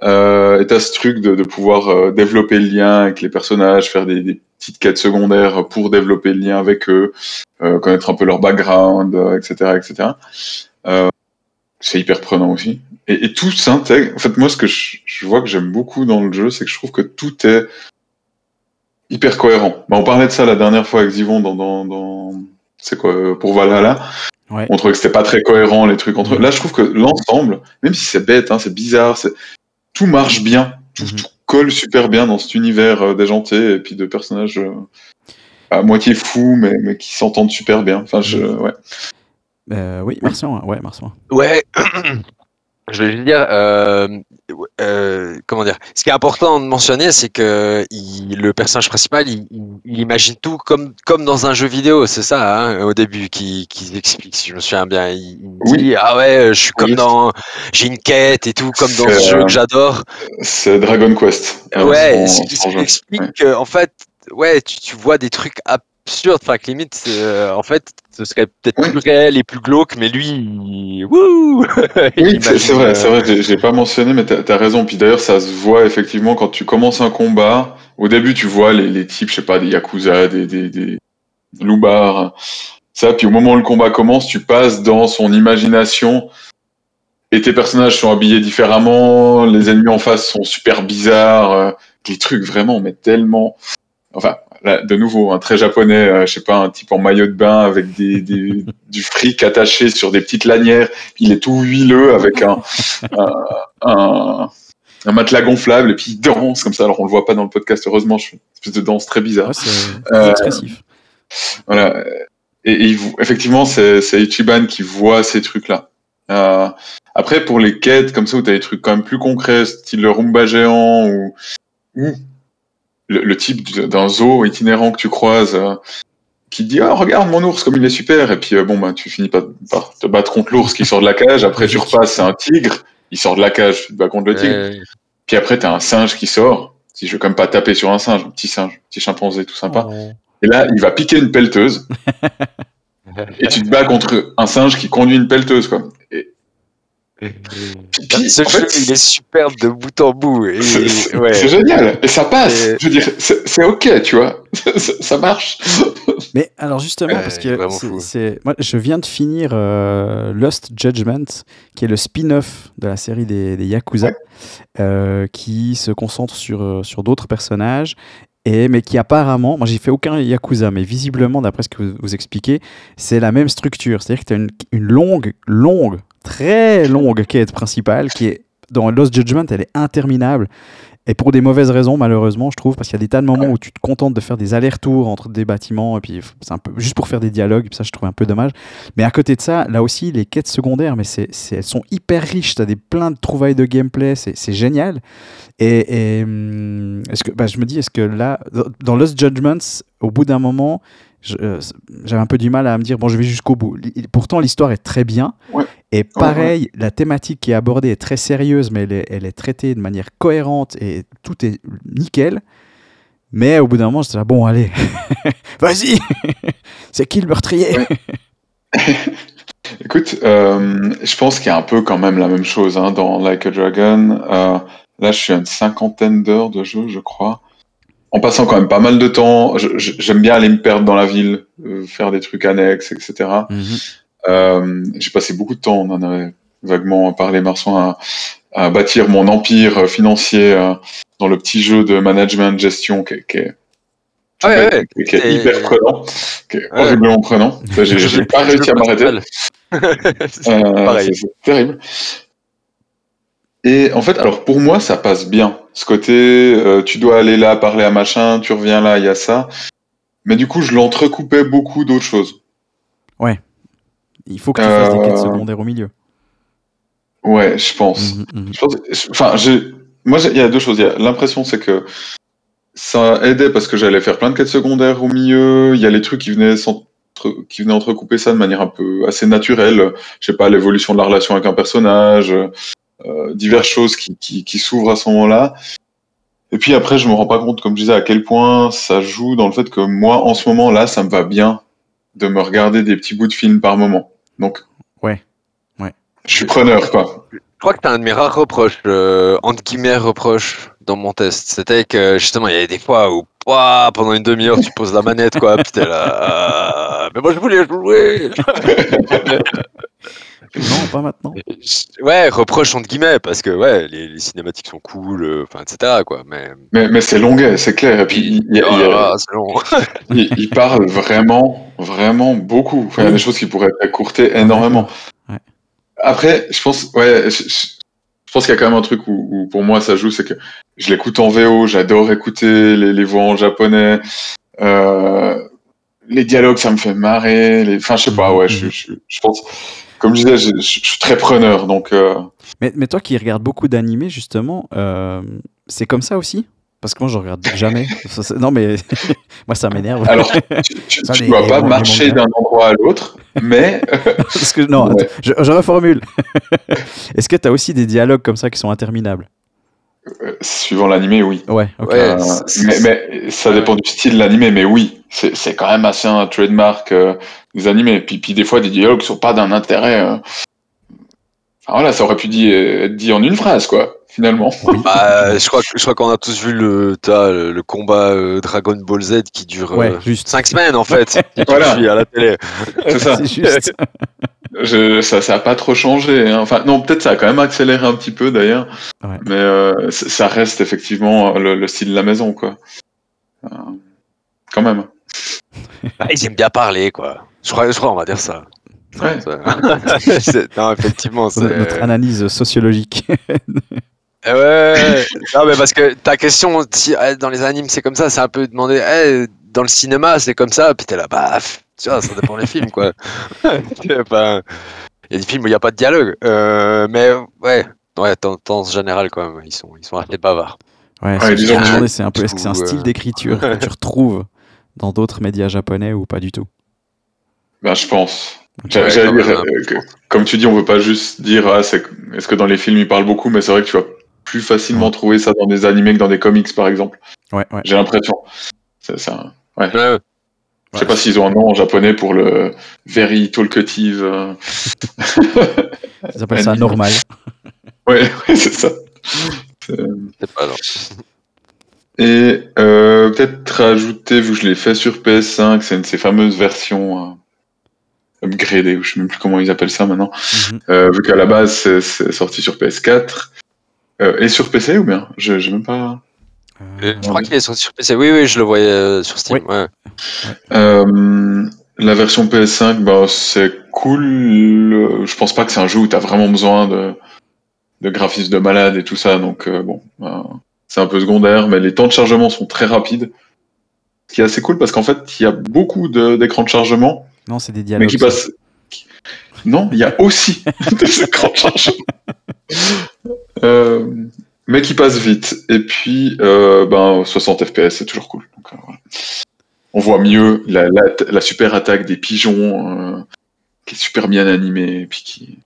Et t'as ce truc de, de pouvoir développer le lien avec les personnages, faire des, des petites quêtes secondaires pour développer le lien avec eux, connaître un peu leur background, etc., etc. C'est hyper prenant aussi. Et, et tout s'intègre. En fait, moi, ce que je, je vois que j'aime beaucoup dans le jeu, c'est que je trouve que tout est hyper cohérent. Bah, on parlait de ça la dernière fois avec Zivon dans, dans, dans c'est quoi, euh, pour Valhalla. Ouais. On trouvait que c'était pas très cohérent les trucs entre eux. Mhm. Là, je trouve que l'ensemble, même si c'est bête, hein, c'est bizarre, c'est tout marche bien, tout, Mhm. tout colle super bien dans cet univers euh, déjanté et puis de personnages euh, à moitié fous mais, mais qui s'entendent super bien. Enfin, je, Mhm. ouais. Euh, oui, Martian, ouais, Martian. Ouais, je vais juste dire, euh, euh, comment dire, ce qui est important de mentionner, c'est que il- le personnage principal, il, il- imagine tout comme, comme dans un jeu vidéo, c'est ça, hein, au début, qui, qui explique, si je me souviens bien. Il, Oui. dit, ah ouais, je suis comme Oui. dans, j'ai une quête et tout, comme dans ce jeu euh, que j'adore. C'est Dragon Quest. euh, ouais, ce qui, explique Ouais. que, en fait, ouais, tu, tu vois des trucs absurdes, enfin, que limite, euh, en fait, ce serait peut-être Oui. plus réel et plus glauque, mais lui, wouh! *laughs* Oui, c'est vrai, euh, c'est vrai, j'ai- j'ai pas mentionné, mais t'as as raison. Puis d'ailleurs, ça se voit effectivement quand tu commences un combat. Au début, tu vois les, les types, je sais pas, des yakuza, des, des, des loupards, ça. Puis au moment où le combat commence, tu passes dans son imagination et tes personnages sont habillés différemment. Les ennemis en face sont super bizarres, euh, des trucs vraiment, mais tellement. Enfin, là, de nouveau, un très japonais, euh, je sais pas, un type en maillot de bain avec des, *laughs* des- du fric attaché sur des petites lanières. Il est tout huileux avec un, un, un, un matelas gonflable et puis il danse comme ça. Alors on le voit pas dans le podcast, heureusement, je fais une espèce de danse très bizarre. Ouais, c'est très Euh, expressif. Voilà. Et, et il vo- effectivement, c'est c'est Ichiban qui voit ces trucs-là. Euh, après, pour les quêtes comme ça, où tu as des trucs quand même plus concrets, style le Roomba géant ou, ou le, le type du- d'un zoo itinérant que tu croises euh, qui te dit Ah, regarde mon ours comme il est super. Et puis, euh, bon, bah, tu finis par, par te battre contre l'ours qui sort de la cage. Après, tu repasses, c'est un tigre. Il sort de la cage, tu te bats contre le tigre. ouais, Puis après, tu as un singe qui sort. Si je veux quand même pas taper sur un singe, un petit singe, petit chimpanzé tout sympa. Et là, il va piquer une pelleteuse. *laughs* et tu te bats contre un singe qui conduit une pelleteuse, quoi. Et, puis, Ce jeu, fait, il est superbe de bout en bout. Et, *laughs* c'est c'est- ouais. c'est génial. Et ça passe. Et- Je veux dire, c'est c'est ok, tu vois. *laughs* ça, marche. Mais alors justement, Ouais, parce que c'est- moi, je viens de finir euh, Lost Judgment, qui est le spin-off de la série des, des Yakuza, euh, qui se concentre sur, euh, sur d'autres personnages. Et, mais qui apparemment, moi j'ai fait aucun Yakuza, mais visiblement, d'après ce que vous, vous expliquez, c'est la même structure. C'est-à-dire que tu as une, une longue, longue, très longue quête principale qui est dans Lost Judgment, elle est interminable. Et pour des mauvaises raisons, malheureusement, je trouve, parce qu'il y a des tas de moments où tu te contentes de faire des allers-retours entre des bâtiments, et puis c'est un peu juste pour faire des dialogues, ça je trouve un peu dommage. Mais à côté de ça, là aussi, les quêtes secondaires, mais c'est, elles sont hyper riches, tu as des plein de trouvailles de gameplay, c'est, génial. Et, et, hum, est-ce que, bah, je me dis, est-ce que là, dans Lost Judgments, au bout d'un moment, j'avais un peu du mal à me dire, bon, je vais jusqu'au bout. Pourtant, l'histoire est très bien. Ouais. Et pareil, la thématique qui est abordée est très sérieuse, mais elle est, elle est traitée de manière cohérente et tout est nickel. Mais au bout d'un moment, j'étais là, bon, allez, *laughs* vas-y, *laughs* c'est qui le meurtrier Ouais. *laughs* Écoute, euh, je pense qu'il y a un peu quand même la même chose hein, dans Like a Dragon. Euh, là, je suis à une cinquantaine d'heures de jeu, je crois. En passant quand même pas mal de temps. J'aime bien aller me perdre dans la ville, euh, faire des trucs annexes, etc. Mhm. Euh, J'ai passé beaucoup de temps, on en avait vaguement parlé, Marçon, à, à bâtir mon empire financier euh, dans le petit jeu de management gestion qui est, qui est, tout Ouais, bête, ouais, qui est et- hyper prenant, qui est horriblement prenant. *laughs* J'ai pas réussi à m'arrêter. *laughs* Euh, c'est terrible. Et en fait, alors pour moi, ça passe bien. Ce côté, euh, tu dois aller là, parler à machin, tu reviens là, il y a ça. Mais du coup, je l'entrecoupais beaucoup d'autres choses. Il faut que tu fasses des quêtes Euh, secondaires au milieu. Ouais, je pense. Mhm, mhm. Je pense- Enfin, j'ai. Moi, il y a deux choses. L'impression, c'est que ça aidait parce que j'allais faire plein de quêtes secondaires au milieu. Il y a les trucs qui venaient sans- qui venait entrecouper ça de manière un peu assez naturelle. Je sais pas, l'évolution de la relation avec un personnage, diverses choses qui, qui, qui s'ouvrent à ce moment-là. Et puis après, je me rends pas compte, comme je disais, à quel point ça joue dans le fait que moi, en ce moment-là, ça me va bien de me regarder des petits bouts de films par moment. Donc, Ouais. Ouais. je suis preneur, quoi. Je crois que t'as un de mes rares reproches, euh, entre guillemets reproches, dans mon test. C'était que justement, il y avait des fois où, ouah, pendant une demi-heure, tu poses la manette, quoi. Puis t'es là. ah, mais moi, je voulais jouer. *laughs* Non, pas maintenant. ouais, reproche entre guillemets, parce que ouais, les, les cinématiques sont cool, euh, enfin, etc. Quoi. Mais. Mais, mais c'est longuet, c'est clair. Et puis, il, il- Oh il- long. *laughs* il- il parle vraiment, vraiment beaucoup. Enfin, il y a des choses qui pourraient être écourtées énormément. Ouais. Après, je pense, ouais, je, je- je pense qu'il y a quand même un truc où, où pour moi ça joue, c'est que je l'écoute en VO, j'adore écouter les, les voix en japonais. Euh, les dialogues, ça me fait marrer. Les... Enfin, je sais pas, ouais, je, je, je pense, comme je disais, je, je- je suis très preneur, donc. euh, Mais, mais toi qui regardes beaucoup d'animés, justement, euh, c'est comme ça aussi? Parce que moi, je regarde jamais. *laughs* Ça, non, mais *laughs* moi, ça m'énerve. Alors, *laughs* tu, les- dois pas marcher d'un endroit à l'autre, mais Parce que, non, Ouais. attends, je, je reformule. Est-ce que tu as aussi des dialogues comme ça qui sont interminables? Euh, suivant l'animé, oui. Ouais, ok. Ouais. Euh, mais, mais ça dépend du style de l'animé, mais oui, c'est c'est quand même assez un trademark euh, des animés. Puis, puis des fois, des dialogues qui sont pas d'un intérêt. euh, Enfin, voilà, ça aurait pu dit, euh, être dit en une phrase, quoi, finalement. Bah, je crois, je crois qu'on a tous vu le, t'as, le, le combat euh, Dragon Ball Z qui dure Ouais, juste. 5 semaines en fait. *laughs* Voilà. à la télé. *laughs* C'est ça. Juste. *laughs* Je, ça, ça a pas trop changé. hein. Enfin, non, peut-être ça a quand même accéléré un petit peu d'ailleurs. Ouais. Mais euh, ça reste effectivement le, le style de la maison, quoi. Euh, quand même. Bah, ils aiment bien parler quoi. Je crois, je crois on va dire ça. Ouais. *laughs* Non, effectivement, c'est. Notre analyse sociologique. Eh Ouais, non, mais parce que ta question, si eh, dans les animes c'est comme ça, c'est un peu demander, eh, dans le cinéma c'est comme ça, puis t'es là, bah, tu vois, ça dépend des films quoi. *laughs* *laughs* Il y a des films où il n'y a pas de dialogue, euh, mais ouais, ouais, tendance générale quand même, ils sont, ils sont assez bavards. Ouais, Ouais, ce c'est un peu, est-ce que c'est un style euh, d'écriture que tu retrouves dans d'autres médias japonais ou pas du tout? Ben, je pense. Dire, euh, que- comme tu dis, on veut pas juste dire, ah, est-ce que dans les films ils parlent beaucoup, mais c'est vrai que tu vas plus facilement Ouais. trouver ça dans des animés que dans des comics, par exemple. Ouais, ouais. J'ai l'impression. C'est ça. Ouais, Je sais pas s'ils ont un nom en japonais pour le very talkative. euh. Ils appellent ça normal. Ouais, *laughs* ouais, c'est ça. c'est pas. Et euh, peut-être rajouter, vu que je l'ai fait sur PS5, c'est une de ces fameuses versions euh, upgradées, ou je sais même plus comment ils appellent ça maintenant. Mhm. Euh, vu qu'à la base c'est c'est sorti sur PS4 euh, et sur PC ou bien? Je j'ai même pas. Euh, Je crois qu'il est sorti sur PC, oui, oui, je le voyais euh, sur Steam, Oui. ouais. Euh, la version PS5, bah, c'est cool. Euh, Je pense pas que c'est un jeu où tu as vraiment besoin de, de graphismes de malade et tout ça. Donc, euh, bon, euh, c'est un peu secondaire. Mais les temps de chargement sont très rapides. Ce qui est assez cool parce qu'en fait, il y a beaucoup d'écrans de, chargement, Non, c'est des mais dialogues. qui ça. passent. Non, il y a aussi *laughs* des écrans de chargement. Euh, mais qui passent vite. Et puis, euh, ben, 60 FPS, c'est toujours cool. Donc, euh, voilà. On voit mieux la, la, la super attaque des pigeons, qui est super bien animée. Et puis qui...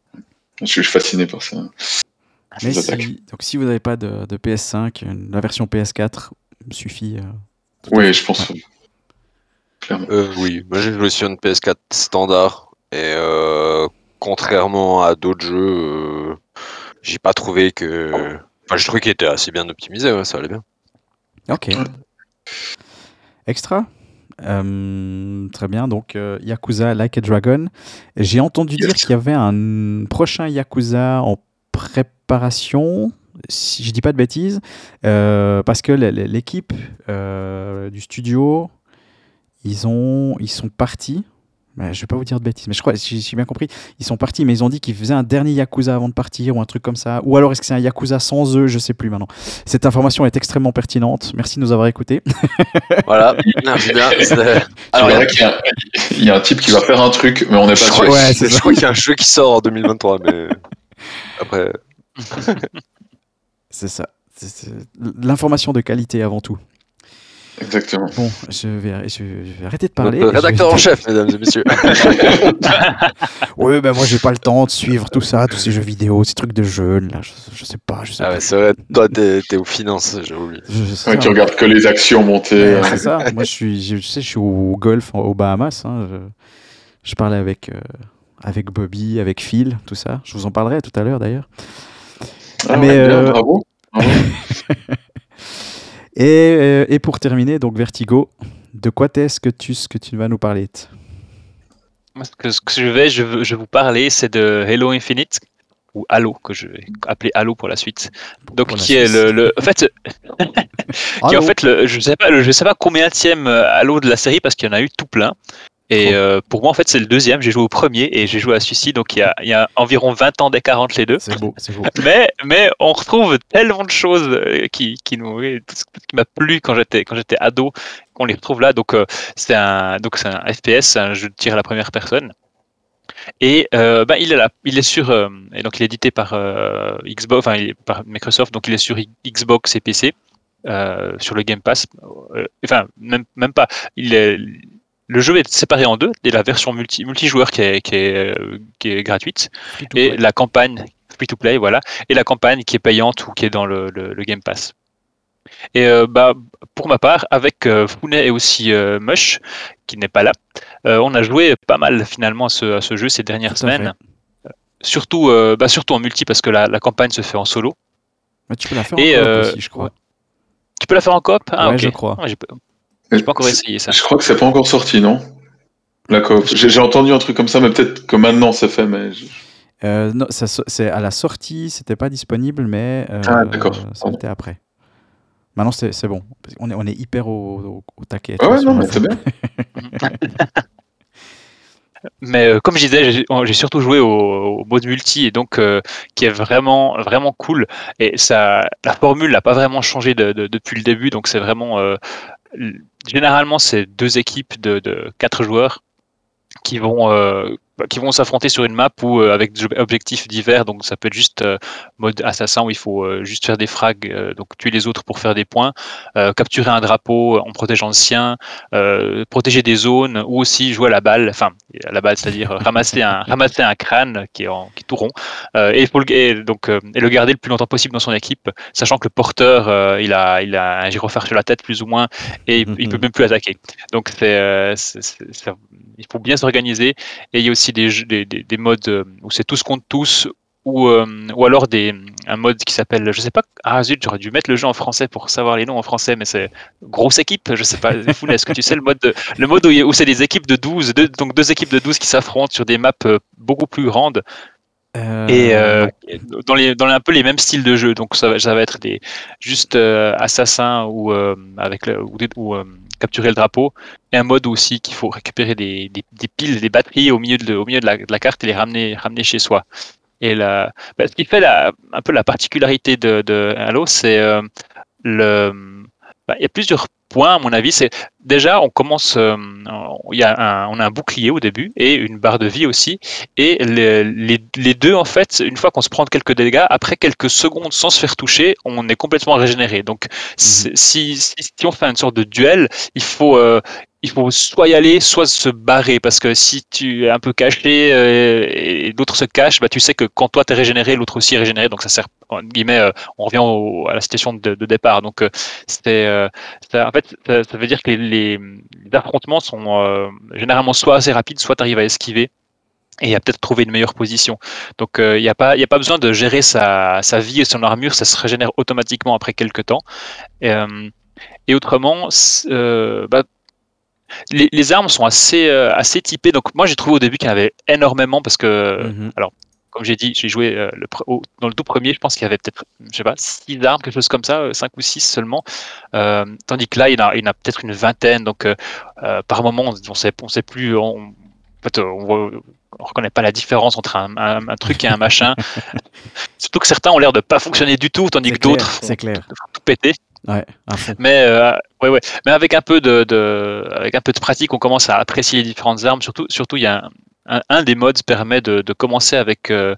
Je suis fasciné par ça. Mais ces si, attaques. donc si vous n'avez pas de, de PS5, une- la version PS4 suffit. euh, Oui, je pense. Clairement. Euh, oui, moi j'ai joué sur une PS4 standard et euh, contrairement à d'autres jeux, euh, j'ai pas trouvé que. Enfin, je trouvais qu'il était assez bien optimisé, ouais, ça allait bien. Ok. Extra? Euh, très bien, donc euh, Yakuza Like a Dragon. J'ai entendu dire qu'il y avait un prochain Yakuza en préparation, si je dis pas de bêtises, euh, parce que l'équipe euh, du studio, ils, ont, ils sont partis. Mais je vais pas vous dire de bêtises, mais je crois, si j'ai bien compris, ils sont partis, mais ils ont dit qu'ils faisaient un dernier Yakuza avant de partir ou un truc comme ça. Ou alors est-ce que c'est un Yakuza sans eux? Je sais plus maintenant. Cette information est extrêmement pertinente. Merci de nous avoir écoutés. *laughs* Voilà, bien. C'est- Alors, il, y a, y il y a un type qui va faire un truc, mais on n'est pas je sûr. Ouais, je crois qu'il y a un jeu qui sort en 2023, mais *laughs* après. *laughs* C'est ça. L'information de qualité avant tout. Exactement. Bon, je vais, je vais arrêter de parler. Vais- rédacteur en chef, mesdames et messieurs. *laughs* Oui, ben moi j'ai pas le temps de suivre tout ça, tous ces jeux vidéo, ces trucs de jeunes là, je, je sais pas, je sais ah ouais, c'est vrai, toi, t'es t'es aux finances, j'ai oublié. Je- je sais Ouais, pas. tu regardes que les actions monter. Ouais, euh, c'est ça. Moi je suis, je, je sais, je suis au golf aux Bahamas. hein, Je, je parlais avec euh, avec Bobby, avec Phil, tout ça. Je vous en parlerai tout à l'heure d'ailleurs. Ah mais, ouais, bien, euh, bravo. *laughs* Et, euh, et pour terminer, donc Vertigo, de quoi est-ce que tu, ce que tu vas nous parler ce que, ce que je vais, je, veux- je vous parler, c'est de Halo Infinite ou Halo que je vais appeler Halo pour la suite. Donc qui est le, le- en fait *laughs* qui en fait le, je sais pas le- je sais pas combien Halo de la série parce qu'il y en a eu tout plein. Et euh, pour moi en fait c'est le deuxième. J'ai joué au premier et j'ai joué à celui-ci donc il y a, il y a environ 20 ans d'écart entre les deux. c'est beau, c'est beau. *laughs* Mais, mais on retrouve tellement de choses euh, qui, qui nous, qui m'a plu quand j'étais, quand j'étais ado, qu'on les retrouve là. Donc, euh, c'est un, donc c'est un FPS, un jeu de tir à la première personne. Et euh, bah, il est là, il est sur, euh, et donc il est édité par euh, Xbox, enfin il est par Microsoft, donc il est sur Xbox et PC, euh, sur le Game Pass. Enfin, même, même pas. Il est, le jeu est séparé en deux, et la version multi, multijoueur qui est, qui est, euh, qui est gratuite, et play. la campagne free to play, voilà, et la campagne qui est payante ou qui est dans le, le- le Game Pass. Et euh, bah, pour ma part, avec euh, Founet et aussi euh, Mush, qui n'est pas là, on a joué pas mal finalement à ce, à ce jeu ces dernières semaines. Surtout, bah, surtout en multi parce que la, la campagne se fait en solo. Mais tu peux la faire Et, en coop aussi, je crois. Tu peux la faire en coop? Ah Ouais, je crois. Ah, j'ai pas, j'ai pas encore essayé ça. Je crois que c'est pas encore sorti, non? La coop. J'ai entendu un truc comme ça, mais peut-être que maintenant c'est fait, mais. je- Euh, non, c'est à la sortie, c'était pas disponible, mais euh, Ah, l'était après. Maintenant, c'est c'est bon. Qu'on est, on est hyper au, au- au taquet. Ah ouais, non, mais c'est bien. *laughs* Mais euh, comme je disais, j'ai surtout joué au, au mode multi et donc euh, qui est vraiment vraiment cool. Et ça, la formule n'a pas vraiment changé de- de- depuis le début, donc c'est vraiment euh, généralement c'est deux équipes de, quatre joueurs qui vont euh, qui vont s'affronter sur une map ou euh, avec des ob- objectifs divers. Donc ça peut être juste euh, mode assassin où il faut euh, juste faire des frags, donc tuer les autres pour faire des points, capturer un drapeau en protégeant le sien, protéger des zones ou aussi jouer à la balle, enfin à la balle, c'est-à-dire ramasser un *laughs* ramasser un crâne qui est en qui est tout rond. Et, faut le, et donc et le garder le plus longtemps possible dans son équipe, sachant que le porteur il a il a un gyrophare sur la tête plus ou moins et il, il peut même plus attaquer. Donc c'est- il faut bien s'organiser. Et il y a aussi des, jeux- des, des, des modes euh, où c'est tous contre tous ou, euh, ou alors des, un mode qui s'appelle, je sais pas, ah zut, j'aurais dû mettre le jeu en français pour savoir les noms en français, mais c'est grosse équipe, je sais pas, Founet, est-ce que tu sais le mode, de- le mode où, où c'est des équipes de 12, deux, donc deux équipes de 12 qui s'affrontent sur des maps euh, beaucoup plus grandes et euh, dans, les, dans un peu les mêmes styles de jeu. Donc ça, va- ça va être des juste euh, assassins ou euh, avec le, ou, capturer le drapeau et un mode aussi qu'il faut récupérer des, des, piles, des batteries au milieu de, la, carte et les ramener ramener chez soi. Et bah, ce qui fait un peu la particularité de, Halo, c'est euh, bah, il y a plusieurs points à mon avis. C'est déjà on commence, euh, il y a un, on a un bouclier au début et une barre de vie aussi. Et les, les, les deux, en fait, une fois qu'on se prend quelques dégâts, après quelques secondes sans se faire toucher, on est complètement régénéré. Donc, c'est- si, si, si on fait une sorte de duel, il faut, euh, il faut soit y aller, soit se barrer. Parce que si tu es un peu caché euh, et l'autre se cache, bah, tu sais que quand toi t'es régénéré, l'autre aussi est régénéré. Donc, ça sert, en guillemets, euh, on revient au- à la situation de, de départ. Donc, euh, c'est, euh, ça- en fait, ça, ça veut dire que les, les, les affrontements sont euh, généralement soit assez rapides, soit tu arrives à esquiver et à peut-être trouver une meilleure position. Donc il n'y a, pas- y a pas besoin de gérer sa, sa vie et son armure, ça se régénère automatiquement après quelques temps. Et, euh, et autrement, euh, bah, les, les armes sont assez, euh, assez typées. Donc moi j'ai trouvé au début qu'il y en avait énormément parce que mhm. Comme j'ai dit, j'ai joué euh, le, dans le tout premier, je pense qu'il y avait peut-être, je sais pas, six armes, quelque chose comme ça, euh, cinq ou six seulement. Euh, tandis que là, il y en a, peut-être une vingtaine. Donc, euh, euh, par moment, on, on sait, on sait plus. On, en fait, euh, on, on reconnaît pas la différence entre un, un- un truc et un machin. *laughs* Surtout que certains ont l'air de pas fonctionner du tout, tandis que d'autres c'est clair. tout péter. Ouais. Mais euh, ouais, ouais. Mais avec un peu de, de- avec un peu de pratique, on commence à apprécier les différentes armes. Surtout, surtout, il y a un, un, un des modes permet de, de commencer avec euh,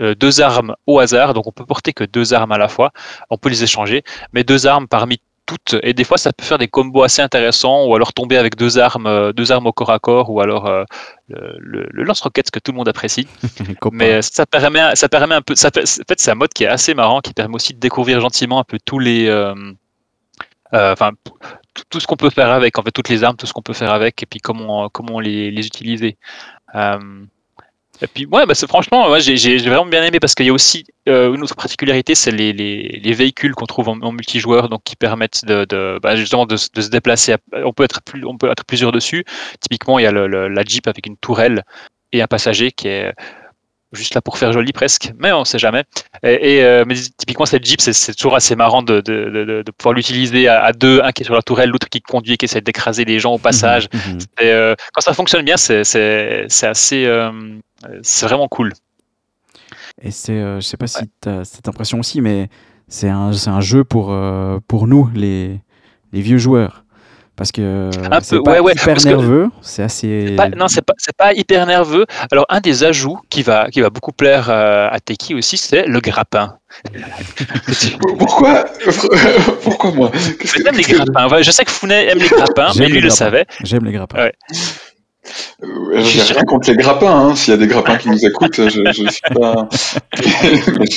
euh, deux armes au hasard. Donc, on peut porter que deux armes à la fois. On peut les échanger, mais deux armes parmi toutes. Et des fois, ça peut faire des combos assez intéressants, ou alors tomber avec deux armes, euh, deux armes au corps à corps, ou alors euh, le, lance-roquette que tout le monde apprécie. *laughs* Mais ça permet, ça permet un peu. Ça, en fait, c'est un mode qui est assez marrant, qui permet aussi de découvrir gentiment un peu tous les. euh, Enfin, tout, tout ce qu'on peut faire avec, en fait, toutes les armes, tout ce qu'on peut faire avec, et puis comment, comment les, les utiliser. Euh, et puis, ouais, bah, franchement, j'ai vraiment bien aimé parce qu'il y a aussi euh, une autre particularité, c'est les, les, les véhicules qu'on trouve en, multijoueur, donc qui permettent de, de bah, justement de, se- déplacer. on peut être plus, on peut être plusieurs dessus. Typiquement, il y a le- la Jeep avec une tourelle et un passager qui est juste là pour faire joli presque, mais on sait jamais. Et, et, euh, mais typiquement cette Jeep, c'est- toujours assez marrant de, de, de, de pouvoir l'utiliser à, à deux, un qui est sur la tourelle, l'autre qui conduit, qui essaie d'écraser les gens au passage. Mhm, mhm. Et, euh, quand ça fonctionne bien, c'est assez, euh, c'est vraiment cool. Et c'est, je sais pas si tu as cette impression aussi, mais c'est un, c'est un jeu pour, pour nous, les, les vieux joueurs. Parce que c'est pas ouais, ouais, hyper nerveux, c'est assez. Pas- non, c'est pas, c'est pas hyper nerveux. Alors, un des ajouts qui va, qui va beaucoup plaire euh, à Teki aussi, c'est le grappin. Pourquoi *laughs* Pourquoi moi? Que- t'aimes les grappins. Ouais, je sais que Founet aime les grappins, *laughs* mais lui le savait. J'aime les grappins. Ouais. Euh, J'ai rien contre les grappins, hein. s'il y a des grappins qui nous écoutent, je, je suis pas. *laughs*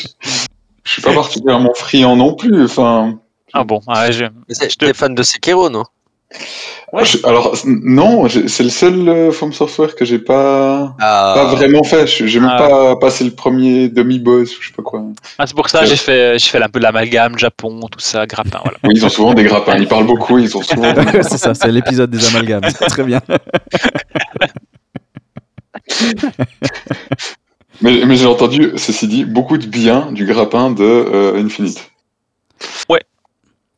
Je, suis pas particulièrement friand non plus. Enfin, Ah bon, ouais, je- Je te- T'es fan de Sekiro, non? Je- alors non, c'est le seul euh, From Software que j'ai pas Ah, pas vraiment fait. Je- J'ai même Ah. pas passé le premier demi-boss ou je sais pas quoi. Ah, c'est pour ça que j'ai fait, j'ai fait un peu l'amalgame, Japon, tout ça, grappin. Voilà. Oui, ils ont souvent des grappins. Ils parlent beaucoup. Ils ont *laughs* souvent. c'est ça, c'est l'épisode des amalgames. C'est Très bien. *laughs* Mais, mais j'ai entendu, ceci dit, beaucoup de bien du grappin de euh, Infinite.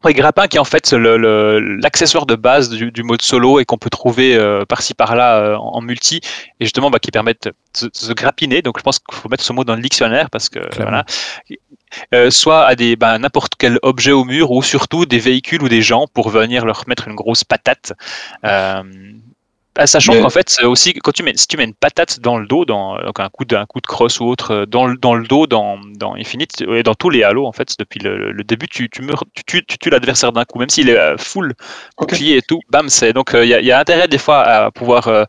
Ouais, grappin qui est en fait le- le- l'accessoire de base du, du mode solo et qu'on peut trouver euh, par-ci par-là euh, en, multi et justement bah, qui permettent de se, de se grappiner. Donc je pense qu'il faut mettre ce mot dans le dictionnaire parce que Clairement. voilà, Euh, soit à des bah, n'importe quel objet au mur ou surtout des véhicules ou des gens pour venir leur mettre une grosse patate. Euh, ah, Sachant Mais- qu'en fait, aussi quand tu mets, si tu mets une patate dans le dos, dans donc un coup de, un coup de crosse ou autre, euh, dans le, dans le dos, dans, dans Infinite et dans tous les Halo en fait, depuis le, le début, tu, tu, meurs, tu, tues- tu tues l'adversaire d'un coup, même s'il est euh, full Ok. bouclier et tout, bam, c'est donc il y, a- y a intérêt des fois à pouvoir euh,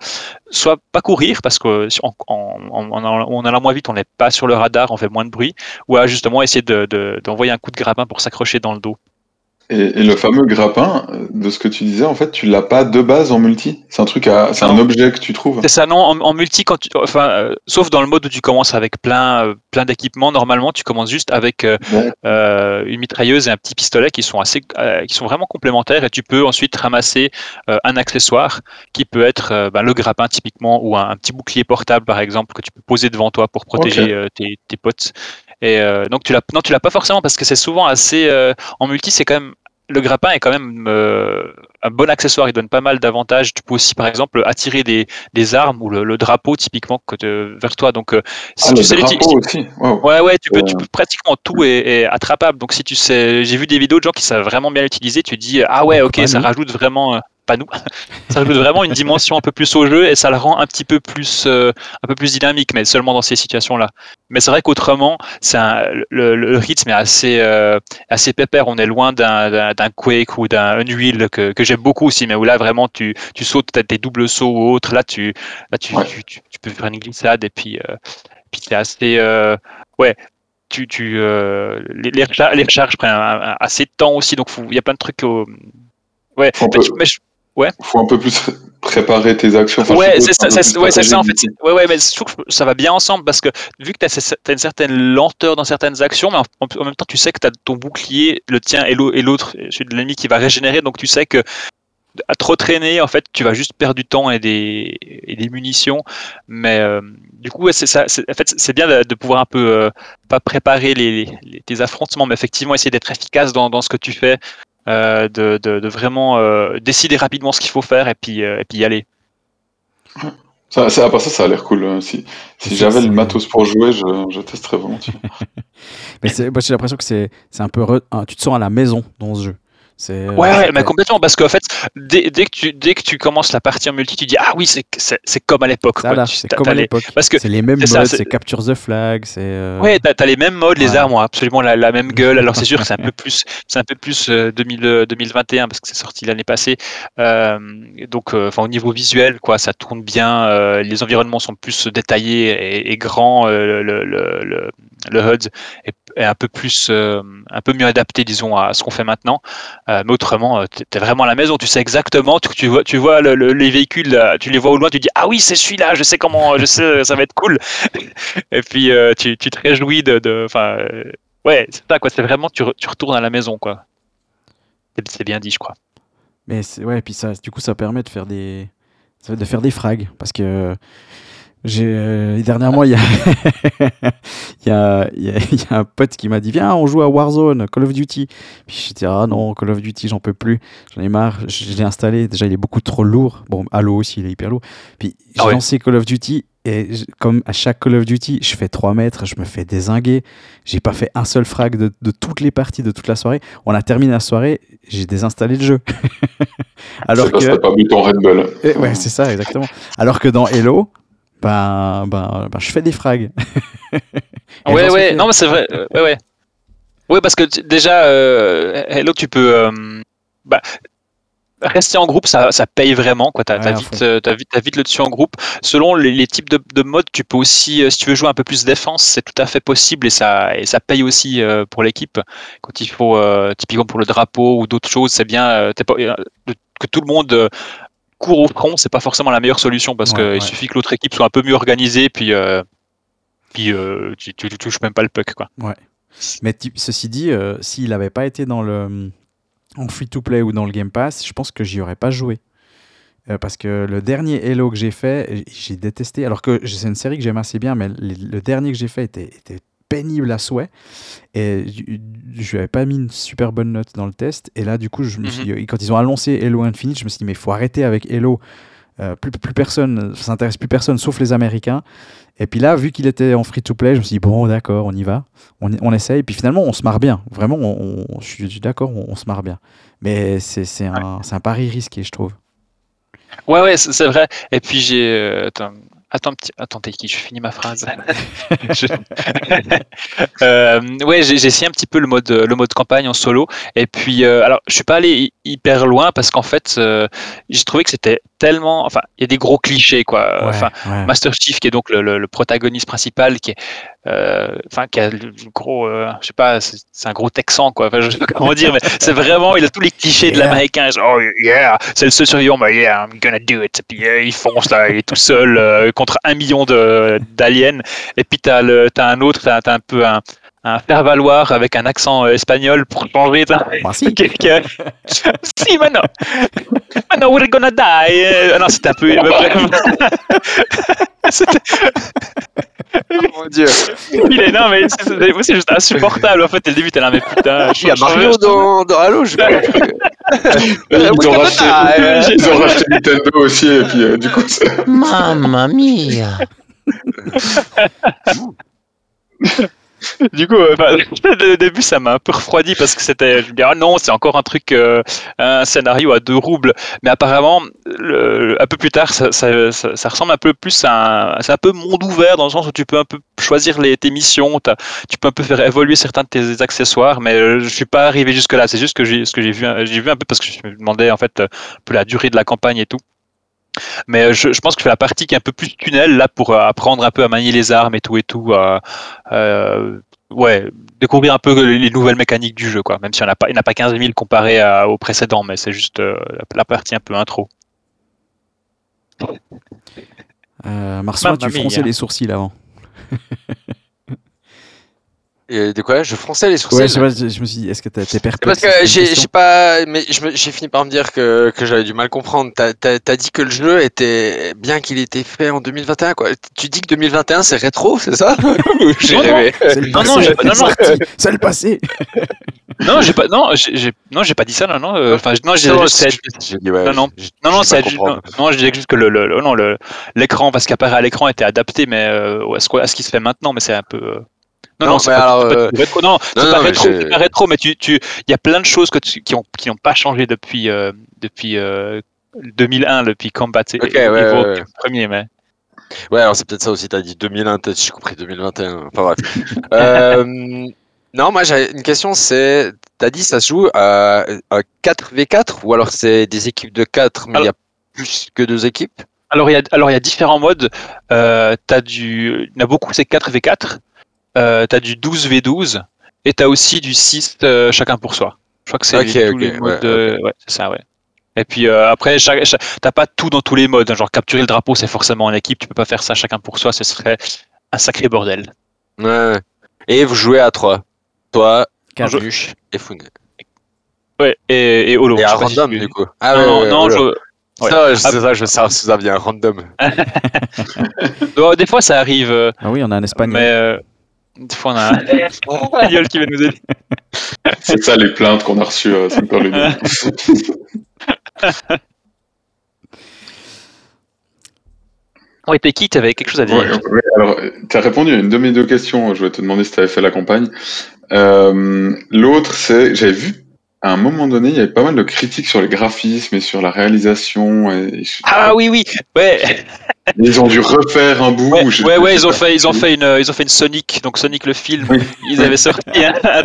soit pas courir parce que en allant- moins vite, on n'est pas sur le radar, on fait moins de bruit, ou à justement essayer de- de- d'envoyer un coup de grappin pour s'accrocher dans le dos. Et, et le fameux grappin, euh, de ce que tu disais, en fait, tu l'as pas de base en multi. C'est un truc, à, c'est un objet que tu trouves. C'est ça, non, en, en multi, quand tu, enfin, euh, sauf dans le mode où tu commences avec plein, euh, plein d'équipements, normalement, tu commences juste avec euh, Ouais. euh, une mitrailleuse et un petit pistolet qui sont assez, euh, qui sont vraiment complémentaires et tu peux ensuite ramasser euh, un accessoire qui peut être ben, le grappin typiquement ou un, un petit bouclier portable par exemple que tu peux poser devant toi pour protéger euh, tes, tes potes. Et euh, donc tu l'as, non, tu l'as pas forcément parce que c'est souvent assez, euh, en multi, c'est quand même le grappin est quand même euh, un bon accessoire, il donne pas mal d'avantages. Tu peux aussi, par exemple, attirer des, des armes ou le, le drapeau typiquement que te- vers toi. Donc, euh, si Ah, tu sais l'utiliser. Wow. Ouais, ouais, tu peux, tu peux pratiquement tout est, est attrapable. Donc, si tu sais, j'ai vu des vidéos de gens qui savent vraiment bien l'utiliser, tu dis, ah ouais, ok, ça rajoute vraiment, euh, pas nous, *laughs* ça rajoute vraiment une dimension un peu plus au jeu et ça le rend un petit peu plus, euh, un peu plus dynamique, mais seulement dans ces situations-là. Mais c'est vrai qu'autrement, c'est le, le rythme est assez, euh, assez pépère. On est loin d'un, d'un, Quake ou d'un Unreal que, que j'aime beaucoup aussi, mais où là vraiment tu, tu sautes peut-être des doubles sauts ou autres. Là, tu, là, tu, Ouais. tu, tu, tu peux faire une glissade et puis, euh, puis c'est assez, euh, ouais tu, tu, euh, les, les, recharges, les recharges prennent un- un- assez de temps aussi, donc il y a plein de trucs. au- Ouais, peut- mais je- Faut un peu plus *laughs* préparer tes actions. Enfin, ouais, c'est ça, ouais, ça en fait. Ouais, ouais, mais je trouve que ça va bien ensemble parce que vu que tu as, une certaine lenteur dans certaines actions, mais en, en même temps, tu sais que tu as ton bouclier, le tien et l'au- et l'autre, celui de l'ennemi qui va régénérer, donc tu sais que à trop traîner, en fait, tu vas juste perdre du temps et des, et des munitions. Mais euh, du coup, ouais, c'est ça. c'est- En fait, c'est bien de, de pouvoir un peu euh, pas préparer les, affrontements, mais effectivement essayer d'être efficace dans, dans ce que tu fais, euh, de, de, de vraiment euh, décider rapidement ce qu'il faut faire et puis, euh, et puis y aller. Ça, ça, à part ça, ça a l'air cool. euh, Si, si j'avais le matos pour jouer, je, je testerais volontiers. *laughs* Mais moi, j'ai l'impression que c'est c'est un peu. re- tu te sens à la maison dans ce jeu. C'est, euh, Ouais, ouais, mais complètement, parce qu'en fait, dès, dès que tu, dès que tu commences la partie en multi, tu dis ah oui, c'est c'est c'est comme à l'époque. ça, quoi. là, Tu- c'est comme à les- l'époque. Parce que C'est les mêmes c'est ça, modes, c'est- c'est capture the flag, c'est. euh, Ouais, t'as as les mêmes modes, les armes ont absolument la, la même gueule. Alors c'est sûr que c'est un peu *laughs* plus, c'est un peu plus euh, 2000, euh, 2021 parce que c'est sorti l'année passée. Euh, donc, euh, enfin au niveau visuel, quoi, ça tourne bien. euh, les environnements sont plus détaillés et, et grands. euh, le, le, le, le HUD est, un peu plus, euh, un peu mieux adapté, disons, à ce qu'on fait maintenant. Euh, mais autrement, euh, t'es t'es vraiment à la maison. Tu sais exactement. Tu, tu vois, tu vois le- le- les véhicules, tu les vois au loin. Tu dis ah oui, c'est celui-là. Je sais comment. Je sais, ça va être cool. *laughs* Et puis tu, tu te réjouis de, enfin, ouais, c'est ça quoi. C'est vraiment tu, tu retournes à la maison quoi. C'est- bien dit, je crois. Mais ouais, puis ça, du coup, ça permet de faire des, de faire des frags parce que j'ai euh, dernièrement il y a, *laughs* il y a, il y a- il y a un pote qui m'a dit viens on joue à Warzone Call of Duty. Puis j'ai dit ah non Call of Duty j'en peux plus. J'en ai marre je l'ai installé. Déjà il est beaucoup trop lourd. Bon Halo aussi il est hyper lourd. Puis j'ai Ah ouais. lancé Call of Duty et comme à chaque Call of Duty je fais 3 mètres je me fais désinguer. J'ai pas fait un seul frag de, de toutes les parties de toute la soirée. On a terminé la soirée j'ai désinstallé le jeu. *laughs* Alors parce que que t'as pas bu ton Red Bull. eh, ouais, c'est ça, exactement. Alors que dans Hello, ben, ben, ben, je fais des frags. *laughs* Ouais, ouais, non, mais c'est vrai. ouais, ouais. Ouais, parce que tu- déjà, euh, Hello, tu peux. euh, bah, Rester en groupe, ça, ça paye vraiment. Ouais, t'as à vite, euh, t'as vite, t'as vite le dessus en groupe. Selon les, les types de, de modes, tu peux aussi, euh, si tu veux jouer un peu plus défense, c'est tout à fait possible et ça, et ça paye aussi euh, pour l'équipe. Quand il faut, euh, typiquement pour le drapeau ou d'autres choses, c'est bien euh, pas- que tout le monde court au front, c'est pas forcément la meilleure solution parce Ouais, qu'il ouais. suffit que l'autre équipe soit un peu mieux organisée, puis, euh, puis euh, tu, tu, tu touches même pas le puck. Quoi. Mais ceci dit, euh, s'il n'avait pas été dans le en free-to-play ou dans le Game Pass, je pense que j'y aurais pas joué. Parce que le dernier Halo que j'ai fait, j'ai détesté. Alors que c'est une série que j'aime assez bien, mais le, le dernier que j'ai fait était, était pénible à souhait. Et je- je lui avais pas mis une super bonne note dans le test. Et là, du coup, je me suis dit- quand ils ont annoncé Halo Infinite, je me suis dit, mais il faut arrêter avec Halo. Euh, plus, plus personne, ça s'intéresse plus personne sauf les Américains. Et puis là, vu qu'il était en free-to-play, je me suis dit, bon, d'accord, on y va, on, on essaye. Puis finalement, on se marre bien. Vraiment, on, on- je suis d'accord, on, se marre bien. Mais c'est un, un pari risqué, je trouve. Ouais, ouais, c'est c'est vrai. Et puis j'ai. euh, attends, petit, qui? Je finis ma phrase. *laughs* *laughs* Je- *laughs* Euh, ouais, j'ai essayé un petit peu le mode, le mode campagne en solo. Et puis, euh, alors, je suis pas allé hy- hyper loin parce qu'en fait, euh, j'ai trouvé que c'était tellement. Enfin, il y a des gros clichés, quoi. Ouais, Enfin, ouais. Master Chief, qui est donc le, le- le protagoniste principal, qui est, enfin, qui a le gros, euh, je sais pas, c'est un gros Texan, quoi. Enfin, je sais pas comment dire, mais c'est vraiment, il a tous les clichés de l'américain. Oh yeah, c'est le seul survivant, mais yeah, I'm gonna do it. Et puis euh, il fonce là, il est tout seul euh, contre un million d'aliens. Et puis t'as un autre, t'as t'as un peu un un faire valoir avec un accent euh, espagnol pour changer. t'as- *laughs* Bah, *laughs* si. qui- si, mais non. Mais non, we're gonna die. Euh, non, c'était un peu. C'était- *laughs* mon dieu. Il est, non, mais c'est- c'est moi, c'est juste insupportable. En fait, dès le début, t'es là, mais putain. Il y a Mario dans, dans Halo, je. Ils ont, racheté, ils ont racheté Nintendo aussi, et puis euh, du coup, c'est- Mamma mia. Du coup, euh, *laughs* enfin, le début, ça m'a un peu refroidi parce que c'était. Je me dis, ah non, c'est encore un truc, euh, un scénario à deux roubles. Mais apparemment, un peu plus tard, ça, ressemble un peu plus à un. C'est un peu monde ouvert dans le sens où tu peux un peu choisir les, tes missions, tu peux un peu faire évoluer certains de tes accessoires. Mais euh, je suis pas arrivé jusque-là. C'est juste que j'ai ce que j'ai vu, j'ai vu un peu parce que je me demandais en fait euh, un peu la durée de la campagne et tout. Mais euh, je, je pense que je fais la partie qui est un peu plus tunnel là pour euh, apprendre un peu à manier les armes et tout et tout. euh, euh, ouais, découvrir un peu les les nouvelles mécaniques du jeu, quoi. Même si on n'a pas, il n'y en a pas 15 000 comparé à- au précédent, mais c'est juste euh, la, partie un peu intro. Euh, Mamma tu fronçais mia. les sourcils avant. *laughs* Et de quoi? Je fronçais les sourcils. Ouais, je, sais pas, je, me suis dit, est-ce que t'es perplexe? Parce que j'ai pas, mais j'ai fini par me dire que, que j'avais du mal à comprendre. T'as as, dit que le jeu était bien qu'il était fait en 2021 quoi. Tu dis que 2021 c'est rétro, c'est ça? J'ai *laughs* Non, non. rêvé. C'est le Non, passé, non, j'ai pas- non, c'est le passé. Non, j'ai pas, non, j'ai, j'ai- non, j'ai pas dit ça, non, non. euh, Enfin, non, j'ai Non. Non, non. c'est non, non, je disais juste que le, le- le- non, le- l'écran, parce qu'apparaît à l'écran, était adapté, mais euh, à ce, à ce qui se fait maintenant, mais c'est un peu, euh, Non, Non, non, c'est pas, euh, rétro. Non, pas rétro, pas mais tu, tu, il y a plein de choses que tu- qui ont, qui n'ont pas changé depuis, euh, depuis euh, 2001, depuis Combat Ok, ouais, ouais, ouais. premier, mais. Ouais, alors c'est peut-être ça aussi, t'as dit 2001, peut-être j'ai compris 2021. Enfin bref. *laughs* Euh, non, moi j'ai une question, c'est, t'as dit ça se joue à, à 4v4 ou alors c'est des équipes de 4 mais il y a plus que deux équipes? Alors il y a, alors il y a différents modes. Euh, t'as du, il y en a beaucoup, c'est 4v4. Euh, t'as du 12v12 et t'as aussi du 6 euh, chacun pour soi. Je crois que c'est Ok, tous ok, les ouais, modes. euh, ouais, c'est ça, ouais. Et puis euh, après, chaque, chaque- t'as pas tout dans tous les modes. hein, genre capturer le drapeau, c'est forcément en équipe. Tu peux pas faire ça chacun pour soi. Ce serait un sacré bordel. Ouais. Et vous jouez à 3. Toi. Cabuche et Founé. Ouais. Et, et Holo. Et à sais pas si random tu- du coup. Ah non, ouais, non, ouais, non, ouais, je- ouais. ouais. Ça, je- c'est ça, je veux savoir si ça vient random. *laughs* *laughs* Bon, des fois, ça arrive. Ah oui, on a un espagnol. mais euh, des fois, on a un *laughs* espagnol qui va nous aider. C'est ça les plaintes qu'on a reçues à Simple Ludo. Ouais, t'es qui T'avais quelque chose à dire Ouais, ouais, alors, tu as répondu à une de mes deux questions. Je voulais te demander si tu avais fait la campagne. Euh, L'autre, c'est j'avais vu à un moment donné, il y avait pas mal de critiques sur les graphismes et sur la réalisation. Et, Ah oui, oui. Ouais. Ils ont dû refaire un bout. Ouais, ouais, ouais, ils ont fait, ils ont fait une, euh, ils ont fait une Sonic, donc Sonic le film. Oui. Ils avaient sorti *laughs* un, un-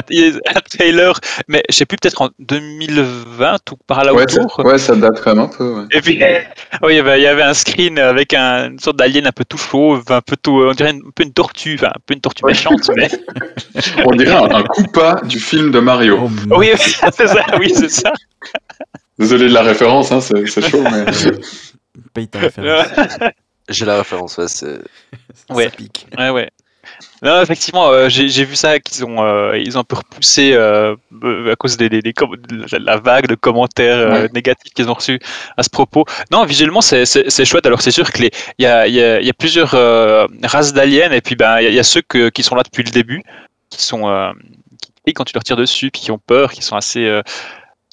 un trailer, mais je sais plus, peut-être en 2020 ou par là Ouais, autour. ça, ouais, ça date quand même un peu. Ouais. Et puis, oui, il y avait, il y avait un screen avec un, une sorte d'alien un peu tout chauve, un peu tout, on dirait une, un peu une tortue, enfin, un peu une tortue Ouais. méchante, mais. *laughs* On dirait un, un Koopa du film de Mario. Oh, Oui, *laughs* c'est ça, oui, c'est ça. Désolé de la référence, hein, c'est c'est chaud, mais paye ta référence. J'ai la référence, ouais, c'est. *laughs* Ouais. Ça pique. Ouais, ouais. Non, effectivement, euh, j'ai j'ai vu ça qu'ils ont, euh, ils ont un peu repoussé euh, à cause des, des- des com- de la, vague de commentaires euh, Ouais. négatifs qu'ils ont reçus à ce propos. Non, visuellement, c'est c'est- c'est chouette. Alors, c'est sûr que les, il y a, il y a- il y a plusieurs euh, races d'aliens et puis ben il y a- il y, a ceux que- qui sont là depuis le début, qui sont euh, qui crient quand tu leur tires dessus, puis qui ont peur, qui sont assez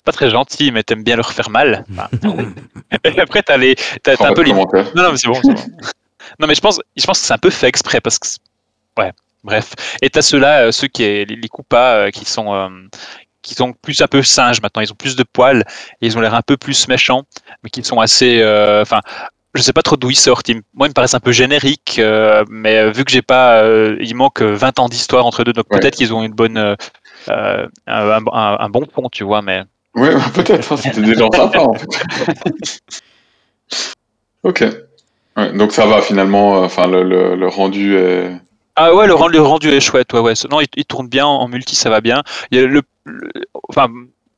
euh, pas très gentils, mais t'aimes bien leur faire mal. Enfin, *laughs* et après, t'as les, t'as, un peu les non, non, mais c'est bon, c'est bon. non, mais je pense, je pense que c'est un peu fait exprès parce que. c'est- Ouais, bref. Et t'as ceux-là, euh, ceux qui, les, les coupas, euh, qui sont. euh, qui sont plus un peu singes maintenant, ils ont plus de poils, et ils ont l'air un peu plus méchants, mais qui sont assez. euh, Enfin, je sais pas trop d'où ils sortent. Ils moi, ils me paraissent un peu génériques, euh, mais vu que j'ai pas. euh, il manque 20 ans d'histoire entre deux, donc Ouais. peut-être qu'ils ont une bonne. euh, un, un- un bon pont, tu vois, mais. Ouais, ouais, peut-être, hein, c'était des gens sympas en fait. *laughs* ok. Ouais, donc ça va finalement, euh, enfin le, le, le rendu est. Ah ouais, le rendu, le rendu est chouette, ouais, ouais. Non, il, il tourne bien en multi, ça va bien. Il y a le, le- enfin,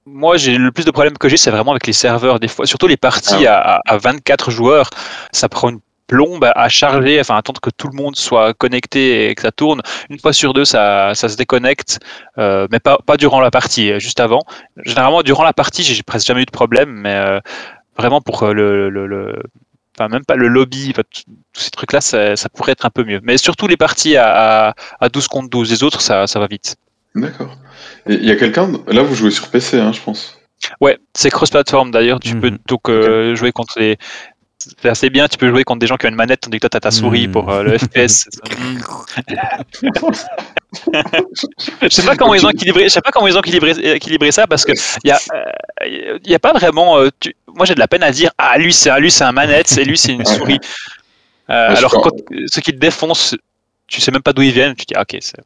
moi, j'ai le plus de problèmes que j'ai, c'est vraiment avec les serveurs. Des fois, surtout les parties à, à 24 joueurs, ça prend une plombe à, charger, enfin, attendre que tout le monde soit connecté et que ça tourne. Une fois sur deux, ça, ça se déconnecte, euh, mais pas, pas durant la partie, euh, juste avant. Généralement, durant la partie, j'ai presque jamais eu de problème, mais euh, vraiment pour le, le, le- enfin même pas le lobby, enfin, tous ces trucs-là, ça, ça pourrait être un peu mieux. Mais surtout les parties à, à, à 12 contre 12, les autres, ça, ça va vite. D'accord. Il y a quelqu'un. Là, vous jouez sur PC, hein, je pense. Ouais, c'est cross-platform d'ailleurs, tu peux Mhm. donc euh, jouer contre les... C'est assez bien, tu peux jouer contre des gens qui ont une manette tandis que toi t'as ta souris Mhm. pour euh, le *laughs* FPS. *laughs* je sais pas comment ils ont équilibré, je sais pas comment ils ont équilibré, équilibré ça parce que il y a, euh, y a pas vraiment. euh, tu- Moi j'ai de la peine à dire ah lui c'est un lui c'est un manette et lui c'est une souris. Euh, alors quand ceux qui te défoncent, tu sais même pas d'où ils viennent, tu te dis ah, ok c'est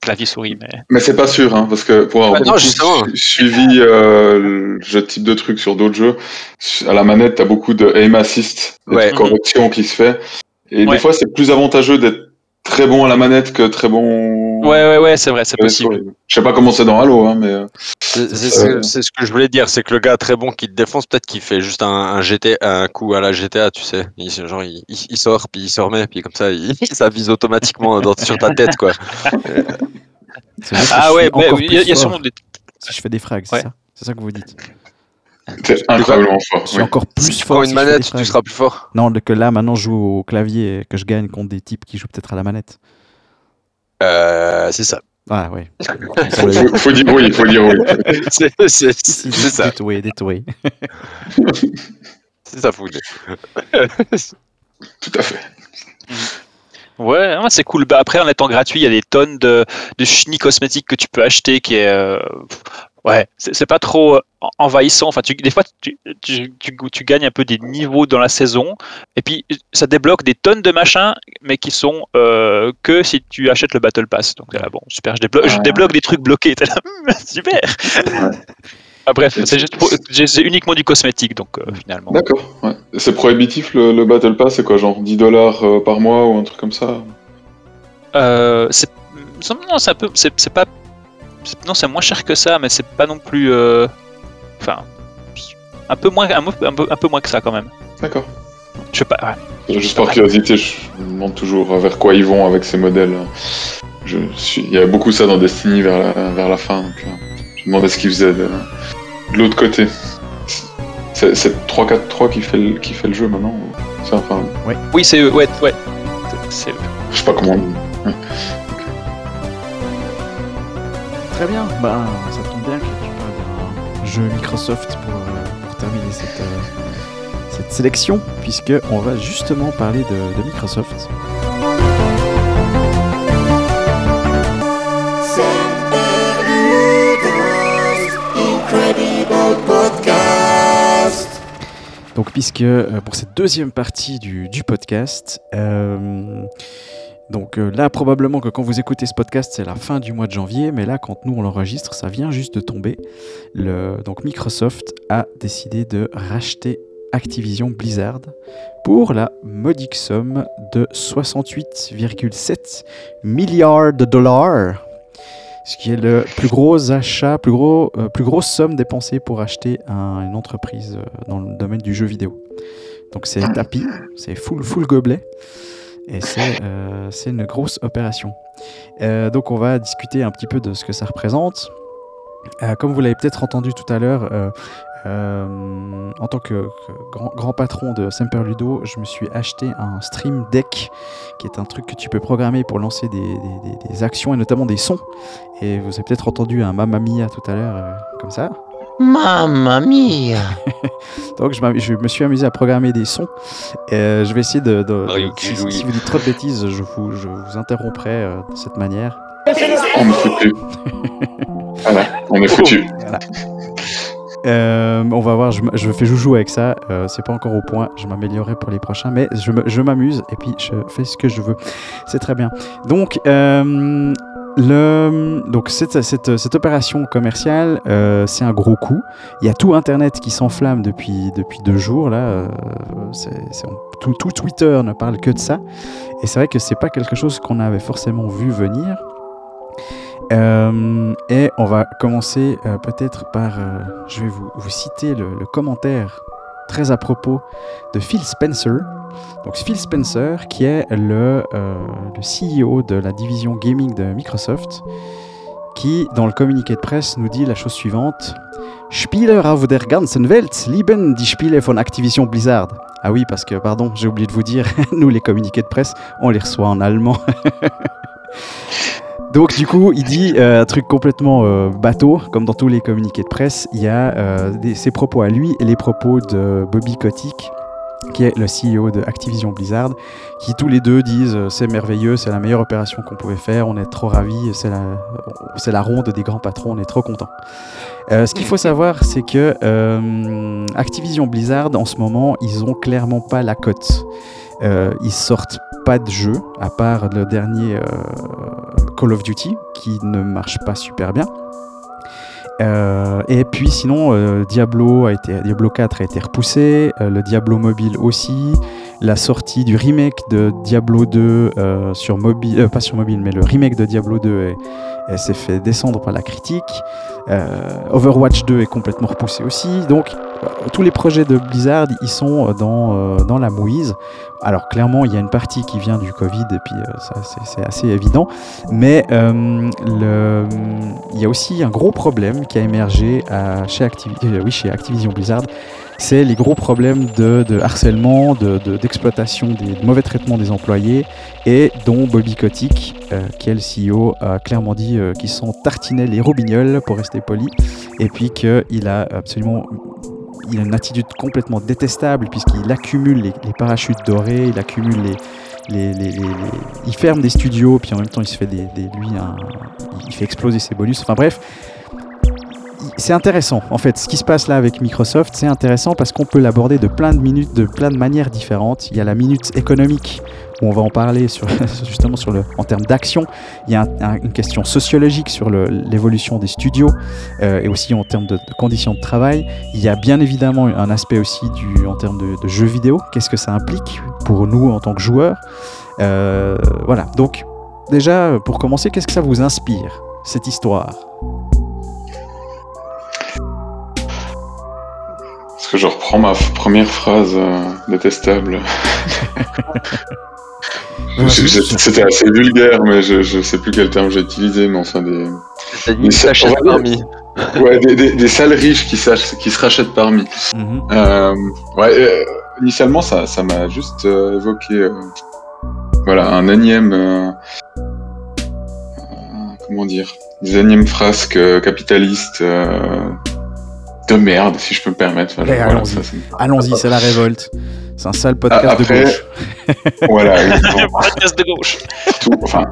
clavier souris mais. Mais c'est pas sûr, hein, parce que pour avoir su- suivi euh, ce type de trucs sur d'autres jeux, à la manette, t'as beaucoup de aim assist, de Ouais. correction qui se fait. Et Ouais. des fois, c'est plus avantageux d'être très bon à la manette que très bon. Ouais ouais ouais c'est vrai c'est possible. Je sais pas comment c'est dans Halo, hein, mais. euh, C'est ce, que- c'est ce que je voulais dire, c'est que le gars très bon qui te défonce, peut-être qu'il fait juste un, un GT, un coup à la GTA, tu sais. Il, genre, il, sort, puis il se remet, puis comme ça, il, *laughs* ça vise automatiquement dans- sur ta tête, quoi. Ah ouais, encore il y a, y sûrement des. Si je fais des frags, c'est ça C'est ça que vous dites C'est incroyablement fort. Je suis oui. encore Si plus tu fort. prends si une manette, tu seras plus fort. Non, que là, maintenant, je joue au clavier et que je gagne contre des types qui jouent peut-être à la manette. Euh, c'est ça. Ah ouais. *laughs* Faut, faut- faut dire oui, faut dire oui. *laughs* C'est Si, si, ça. détoué, détoué. C'est ça, fou. Tout à fait. *laughs* Ouais, ouais, c'est cool. Bah, après, en étant gratuit, il y a des tonnes de, de chenilles cosmétiques que tu peux acheter qui est. euh, ouais, c'est pas trop euh, envahissant. Enfin, tu, des fois, tu, tu, tu, tu gagnes un peu des niveaux dans la saison. Et puis, ça débloque des tonnes de machins, mais qui sont euh, que si tu achètes le Battle Pass. Donc, là, bon, super, je débloque, je débloque des trucs bloqués. Là, Hum, *laughs* super. Ah, bref, c'est uniquement du cosmétique, donc euh, finalement. D'accord. Ouais. C'est prohibitif le, le Battle Pass, c'est quoi, genre 10 dollars euh, par mois ou un truc comme ça? Euh, c'est non, c'est un peu, c'est pas, non, c'est moins cher que ça, mais c'est pas non plus, euh, enfin, un peu moins, un, peu- un peu, un peu moins que ça quand même. D'accord. Je sais pas. ouais. Juste par curiosité, je me demande toujours vers quoi ils vont avec ces modèles. Je suis... Il y avait beaucoup ça dans Destiny vers la, vers la fin, donc euh, je me demandais ce qu'ils faisaient de, de l'autre côté. C'est c'est 3-4-3 qui fait, le, qui fait le jeu maintenant enfin, Oui, c'est eux, ouais, ouais. C'est eux. je sais pas comment. on dit. Très bien, bah, ça tombe bien que jeu Microsoft pour, euh, terminer cette, euh, cette sélection, puisque on va justement parler de, Microsoft. Donc, puisque euh, pour cette deuxième partie du, podcast, donc euh, là, probablement que quand vous écoutez ce podcast, c'est la fin du mois de janvier, mais là, quand nous on l'enregistre, ça vient juste de tomber. Donc Microsoft a décidé de racheter Activision Blizzard pour la modique somme de 68,7 milliards de dollars. Ce qui est le plus gros achat, plus, gros, euh, plus grosse somme dépensée pour acheter un- une entreprise euh, dans le domaine du jeu vidéo. Donc c'est tapis, c'est full, full gobelet. Et c'est euh, c'est une grosse opération. Euh, donc on va discuter un petit peu de ce que ça représente. Euh, comme vous l'avez peut-être entendu tout à l'heure, en tant que, grand, patron de Semper Ludo, je me suis acheté un Stream Deck, qui est un truc que tu peux programmer pour lancer des, actions et notamment des sons. Et vous avez peut-être entendu un Mamma Mia tout à l'heure, comme ça. Mamma mia. *laughs* Donc je, me suis amusé à programmer des sons. Euh, je vais essayer de... de- Mario de- si, si vous dites trop de bêtises, je vous, je vous interromprai euh, de cette manière. On est foutu. *laughs* voilà, on est foutu. Euh, on va voir, je, je fais joujou avec ça, euh, c'est pas encore au point, je m'améliorerai pour les prochains, mais je m'amuse et puis je fais ce que je veux. C'est très bien. Donc, euh, donc cette, cette, cette opération commerciale, euh, c'est un gros coup. Il y a tout Internet qui s'enflamme depuis, depuis deux jours, là. euh, tout, Twitter ne parle que de ça. Et c'est vrai que c'est pas quelque chose qu'on avait forcément vu venir. Euh, et on va commencer peut-être par, je vais vous, vous citer le commentaire très à propos de Phil Spencer. Donc Phil Spencer, qui est le, euh, CEO de la division gaming de Microsoft, qui, dans le communiqué de presse, nous dit la chose suivante. Spieler auf der ganzen Welt lieben die Spiele von Activision Blizzard. Ah oui, parce que, pardon, j'ai oublié de vous dire, *laughs* nous, les communiqués de presse, on les reçoit en allemand. *laughs* Donc du coup, il dit euh, un truc complètement euh, bateau, comme dans tous les communiqués de presse. Il y a ses propos à lui et les propos de Bobby Kotick, qui est le CEO de Activision Blizzard, qui tous les deux disent euh, c'est merveilleux, c'est la meilleure opération qu'on pouvait faire, on est trop ravis, c'est la, la ronde des grands patrons, on est trop contents. Euh, ce qu'il faut savoir, c'est que euh, Activision Blizzard, en ce moment, ils ont clairement pas la cote. Ils sortent pas de jeu, à part le dernier Call of Duty, qui ne marche pas super bien. Euh, et puis sinon, euh, Diablo, a été, Diablo 4 a été repoussé, euh, le Diablo mobile aussi, la sortie du remake de Diablo 2 euh, sur mobile, euh, pas sur mobile, mais le remake de Diablo 2 est- elle s'est fait descendre par la critique. Euh, Overwatch 2 est complètement repoussé aussi. Donc tous les projets de Blizzard, ils sont dans, dans la mouise. Alors clairement, il y a une partie qui vient du Covid et puis c'est- assez évident. Mais il y a aussi un gros problème qui a émergé chez, oui, chez Activision Blizzard. C'est les gros problèmes de, harcèlement, de- de- d'exploitation, des de mauvais traitements des employés, et dont Bobby Kotick, euh, qui est le CEO, a clairement dit euh, qu'ils sont tartinés les robignoles, pour rester poli, et puis qu'il a absolument une attitude complètement détestable puisqu'il accumule les, parachutes dorés, il accumule les, il ferme des studios, puis en même temps il se fait des, il fait exploser ses bonus. Enfin bref, c'est intéressant. En fait, ce qui se passe là avec Microsoft, c'est intéressant parce qu'on peut l'aborder de plein de minutes, de plein de manières différentes. Il y a la minute économique où on va en parler *laughs* justement sur le, en termes d'action. Il y a un- un- une question sociologique sur l'évolution des studios euh, et aussi en termes de, conditions de travail. Il y a bien évidemment un aspect aussi en termes de, de jeux vidéo. Qu'est-ce que ça implique pour nous en tant que joueurs? Euh, Voilà. Donc déjà, pour commencer, qu'est-ce que ça vous inspire cette histoire? Est-ce que je reprends ma première phrase euh, détestable C'était assez vulgaire, mais je, je sais plus quel terme j'ai utilisé, mais enfin des, va parmi. ouais, des, des, des sales riches qui, se rachètent parmi. Mhm. Euh, ouais, euh, initialement, ça, ça m'a juste euh, évoqué, euh, voilà, un énième, euh, euh, comment dire, des énièmes frasques capitalistes euh, de merde, si je peux me permettre. Enfin, voilà, allons-y. ça, c'est- Allons-y, c'est la révolte. C'est un sale podcast Ah, après- de gauche. *laughs* voilà. *laughs* *laughs* Podcast de gauche. Tout, enfin,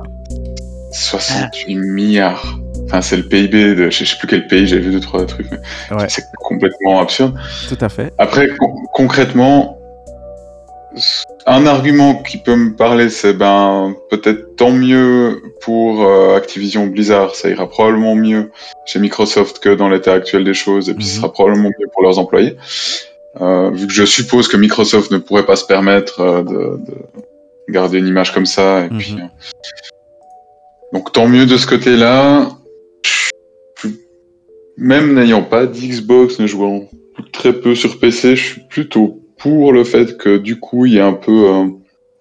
68 milliards. Enfin, c'est le PIB de, je sais plus quel pays, j'ai vu deux, trois trucs, mais Ouais. c'est complètement absurde. Tout à fait. Après, con- concrètement, un argument qui peut me parler, c'est ben peut-être tant mieux pour euh, Activision Blizzard, ça ira probablement mieux chez Microsoft que dans l'état actuel des choses, et puis Mhm. ce sera probablement mieux pour leurs employés. Euh, vu que je suppose que Microsoft ne pourrait pas se permettre euh, de, de garder une image comme ça, et Mhm. puis donc tant mieux de ce côté-là. Même n'ayant pas d'Xbox, ne jouant très peu sur PC, je suis plutôt pour le fait que du coup il y a un peu euh,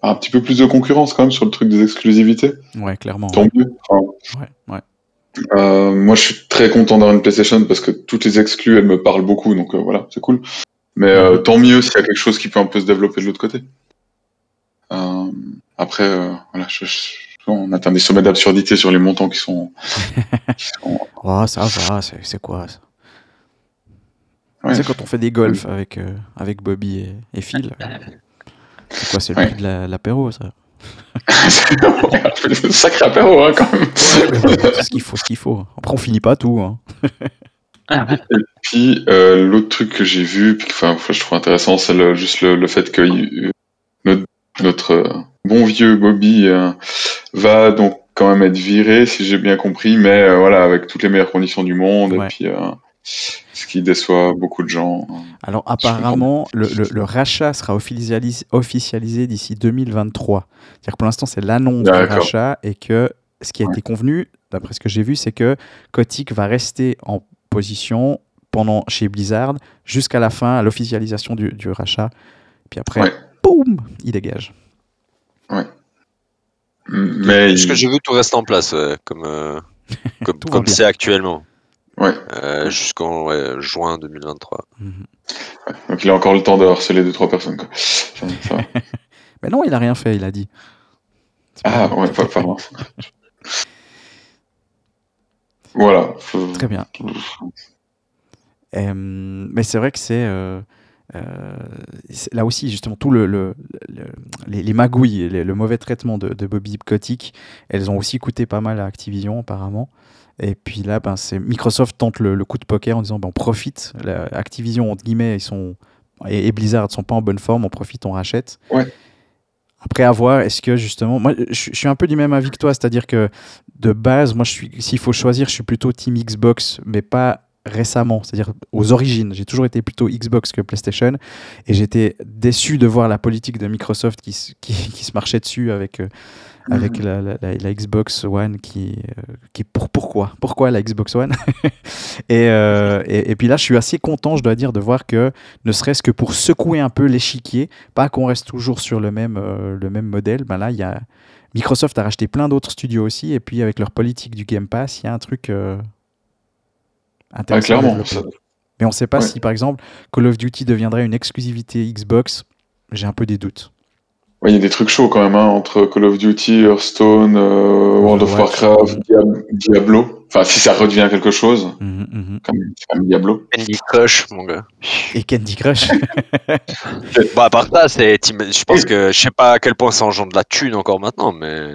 un petit peu plus de concurrence quand même sur le truc des exclusivités. Ouais, clairement. Tant mieux. Enfin, Ouais, ouais. euh, moi je suis très content d'avoir une PlayStation parce que toutes les exclus elles me parlent beaucoup donc euh, voilà c'est cool. Mais euh, tant mieux s'il y a quelque chose qui peut un peu se développer de l'autre côté. Après voilà je- je- on atteint des sommets d'absurdité sur les montants qui sont, *laughs* qui sont- Oh, ça va, c'est quoi ça? Ouais. Tu sais, quand on fait des golfs avec, euh, avec Bobby et, et Phil, *laughs* c'est quoi C'est le Ouais. prix de la- l'apéro, ça *laughs* c'est un sacré apéro hein, quand même. C'est ce qu'il faut, ce qu'il faut. Après, on finit pas tout. Hein. Puis euh, l'autre truc que j'ai vu, enfin je trouve intéressant, c'est le, juste le, le fait que euh, notre, notre, bon vieux Bobby euh, va donc quand même être viré, si j'ai bien compris, mais euh, voilà avec toutes les meilleures conditions du monde, Ouais. et puis euh, ce qui déçoit beaucoup de gens. Alors, apparemment, le, le- le rachat sera officialis- officialisé d'ici 2023. C'est-à-dire que pour l'instant, c'est l'annonce du rachat et que ce qui a été convenu, d'après ce que j'ai vu, c'est que Kotick va rester en position pendant chez Blizzard jusqu'à la fin, à l'officialisation du, du rachat. Puis après, Ouais. boum, il dégage. Mais Ce que j'ai vu, tout reste en place, ouais, comme euh, *laughs* comme c'est actuellement, ouais, euh, jusqu'en ouais, juin 2023. Mhm. donc il a encore le temps de harceler deux trois personnes. Quoi. Ça-. *laughs* Mais non, il a rien fait, il a dit. Pas ah ouais, pa- pardon. Voilà. Très bien. Euh, mais c'est vrai que c'est euh, euh, c'est- là aussi justement tout le, le- le- les, les magouilles, le mauvais traitement de, de Bobby Kotick, elles ont aussi coûté pas mal à Activision apparemment. Et puis là, ben, c'est Microsoft tente le, le coup de poker en disant ben, on profite. La- Activision entre guillemets, ils sont et, et Blizzard sont pas en bonne forme, on profite, on rachète. Ouais. Après à voir, est-ce que justement, moi je, suis un peu du même avis que toi, c'est-à-dire que de base, moi je suis, s'il faut choisir, je suis plutôt team Xbox, mais pas récemment, c'est-à-dire aux origines. J'ai toujours été plutôt Xbox que PlayStation et j'étais déçu de voir la politique de Microsoft qui, se- qui, qui se marchait dessus avec, euh, avec la, la- la- la Xbox One qui, euh, qui pour, pourquoi? Pourquoi la Xbox One? *laughs* Et, euh, et, et puis là je suis assez content je dois dire de voir que ne serait-ce que pour secouer un peu l'échiquier pas qu'on reste toujours sur le même, euh, le même modèle ben là il y a Microsoft a racheté plein d'autres studios aussi et puis avec leur politique du Game Pass il y a un truc euh, intéressant à clairement. ça- Mais on ne sait pas Ouais. si, par exemple, Call of Duty deviendrait une exclusivité Xbox. J'ai un peu des doutes. Ouais, il y a des trucs chauds quand même, hein, entre Call of Duty, Hearthstone, euh, World of. Warcraft, Diab- Diablo. Enfin, si ça redevient quelque chose, Mhm, mhm. comme, comme Diablo. Candy Crush, mon gars. Et Candy Crush. *laughs* Bon, à part ça, c'est, je pense que je sais pas à quel point ça engendre de la thune encore maintenant, mais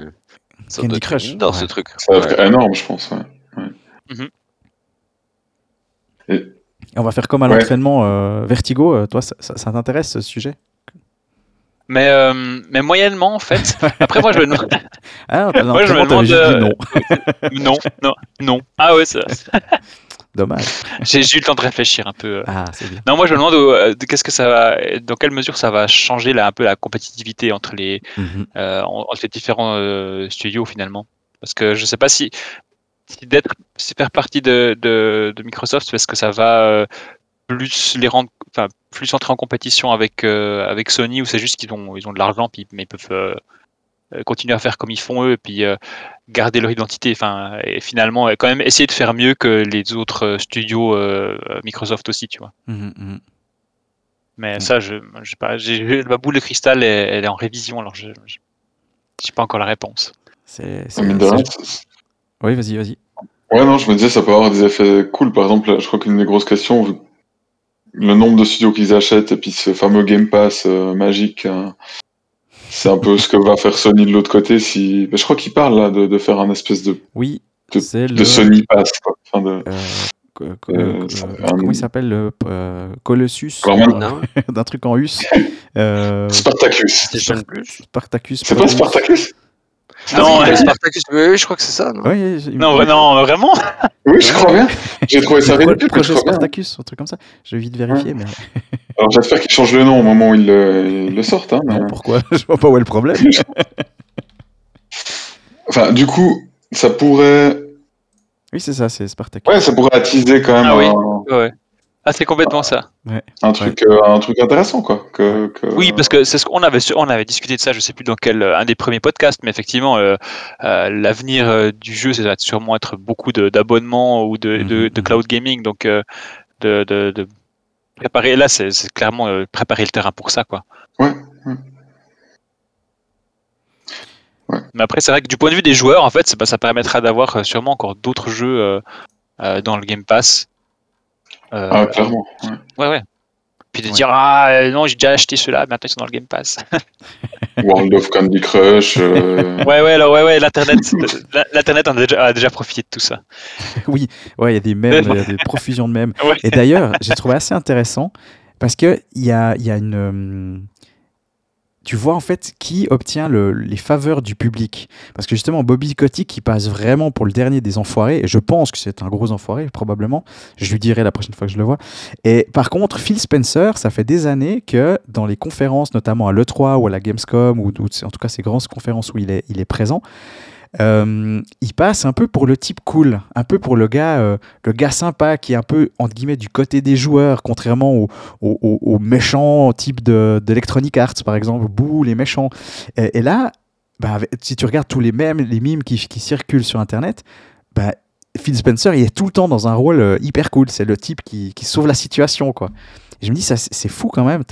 ça Candy Crush, ouais. ce truc. Ça va Ouais. être énorme, je pense. Ouais. Et on va faire comme à Ouais. l'entraînement euh, Vertigo. euh, toi, ça, ça- ça t'intéresse ce sujet? Mais, euh, mais moyennement, en fait. *laughs* Après, moi, je me demande. Ah, *laughs* dans Moi, je me demande, non. *laughs* Non, non, non. Ah ouais, ça- Dommage. j'ai eu le temps de réfléchir un peu. Ah, c'est bien. Non, moi, je me demande euh, de- qu'est-ce que ça va, dans quelle mesure ça va changer là, un peu la compétitivité entre les, Mhm. euh, en- entre les différents euh, studios finalement. Parce que je sais pas si, si d'être, si faire partie de, de, de Microsoft, est-ce que ça va euh, plus les rendre, enfin plus entrer en compétition avec euh, avec Sony ou c'est juste qu'ils ont ils ont de l'argent puis mais ils peuvent euh, euh, continuer à faire comme ils font eux et puis euh, garder leur identité. Enfin et finalement quand même essayer de faire mieux que les autres studios euh, Microsoft aussi, tu vois. Mhm, mhm. Mais Mm. ça, je, je sais pas, j'ai ma boule de cristal, elle, elle est en révision, alors je, je j'ai pas encore la réponse. C'est. Oui, vas-y, vas-y. Ouais, non, je me disais, ça peut avoir des effets cool. Par exemple, je crois qu'une des grosses questions, le nombre de studios qu'ils achètent et puis ce fameux Game Pass euh, magique, hein, c'est un peu ce que va faire Sony de l'autre côté. Si... ben, je crois qu'ils parlent là de, de faire un espèce de, Oui, de, le. Sony Pass. Quoi. Enfin, de... euh, co- co- Euh, comment il s'appelle le euh, Colossus *laughs* d'un truc en us euh, Spartacus. Plus. Spartacus C'est pas. Spartacus? Non, Ah, ouais. Spartacus, oui, oui, je crois que c'est ça, non Oui, Non, vra- non, vraiment Oui, je crois bien. J'ai trouvé ça ridicule, projet. Spartacus, un truc comme ça. Je vais vite vérifier, mais *laughs* Alors j'espère qu'ils changent le nom au moment où ils le, ils le sortent. Hein, mais- non, pourquoi *laughs* Je vois pas où est le problème. *laughs* Enfin, du coup, ça pourrait, Oui, c'est ça, c'est Spartacus. ouais, ça pourrait attiser quand même Ah oui. Ouais. Ah, c'est complètement ça. un truc, euh, un truc intéressant, quoi. Que, que- Oui, parce que c'est ce qu'on avait, on avait discuté de ça, je sais plus dans quel euh, un des premiers podcasts, mais effectivement, euh, euh, l'avenir du jeu, ça va sûrement être beaucoup d'abonnements ou de, de, Mhm, de cloud gaming, donc euh, de, de, de préparer. Là, c'est clairement euh, préparer le terrain pour ça, quoi. Ouais, ouais. Mais après, c'est vrai que du point de vue des joueurs, en fait, bah, ça permettra d'avoir sûrement encore d'autres jeux euh, euh, dans le Game Pass. Euh, Ah, clairement. ouais. ouais, ouais. Puis de Ouais. dire ah euh, non, j'ai déjà acheté ceux-là, maintenant ils sont dans le Game Pass. *laughs* World of Candy Crush. euh, *laughs* ouais, ouais, alors ouais, ouais, l'internet, l'internet a déjà, a déjà profité de tout ça. *laughs* Oui, ouais, il y a des mèmes, il y a des profusions de mèmes. Ouais. Et d'ailleurs, j'ai trouvé assez intéressant parce que il y a, il y a une. Tu vois en fait qui obtient le- les faveurs du public. Parce que justement, Bobby Kotick, qui passe vraiment pour le dernier des enfoirés, et je pense que c'est un gros enfoiré, probablement. Je lui dirai la prochaine fois que je le vois. Et par contre, Phil Spencer, ça fait des années que dans les conférences, notamment à l'E3 ou à la Gamescom, ou, en tout cas ces grandes conférences où il est présent, euh, il passe un peu pour le type cool, un peu pour le gars, euh, le gars sympa qui est un peu entre guillemets du côté des joueurs, contrairement aux au, au- au méchants type de d'Electronic Arts par exemple, bouh les méchants. Et, là, bah, si tu regardes tous les mèmes, les mimes qui, circulent sur Internet, bah, Phil Spencer il est tout le temps dans un rôle euh, hyper cool. C'est le type qui, sauve la situation quoi. Je me dis ça c'est fou quand même.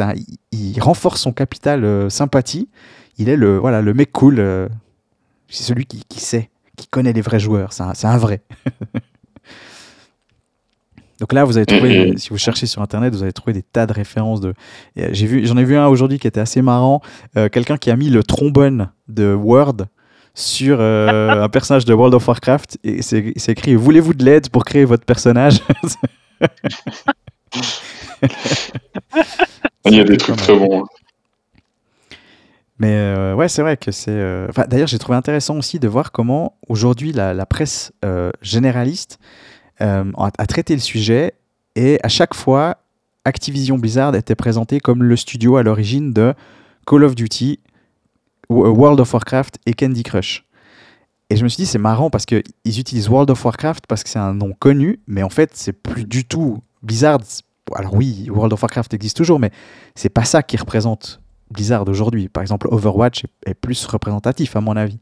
Il, renforce son capital sympathie. Il est le voilà le mec cool. C'est celui qui, qui sait, qui connaît les vrais joueurs. C'est un, vrai. *laughs* Donc là, vous avez trouvé, Mhm. si vous cherchez sur internet, vous allez trouver des tas de références de. euh, J'ai vu, j'en ai vu un aujourd'hui qui était assez marrant. Euh, Quelqu'un qui a mis le trombone de Word sur euh, *laughs* un personnage de World of Warcraft et c'est c'est écrit Voulez-vous de l'aide pour créer votre personnage? *laughs* Il y a des trucs très bons. Mais euh, ouais, c'est vrai que c'est. euh, D'ailleurs, j'ai trouvé intéressant aussi de voir comment aujourd'hui la, presse euh, généraliste euh, a, a traité le sujet et à chaque fois, Activision Blizzard était présenté comme le studio à l'origine de Call of Duty, Wo- World of Warcraft et Candy Crush. Et je me suis dit, c'est marrant parce qu'ils utilisent World of Warcraft parce que c'est un nom connu, mais en fait, c'est plus du tout Blizzard. Alors oui, World of Warcraft existe toujours, mais c'est pas ça qui représente Blizzard aujourd'hui. Par exemple, Overwatch est, est plus représentatif, à mon avis.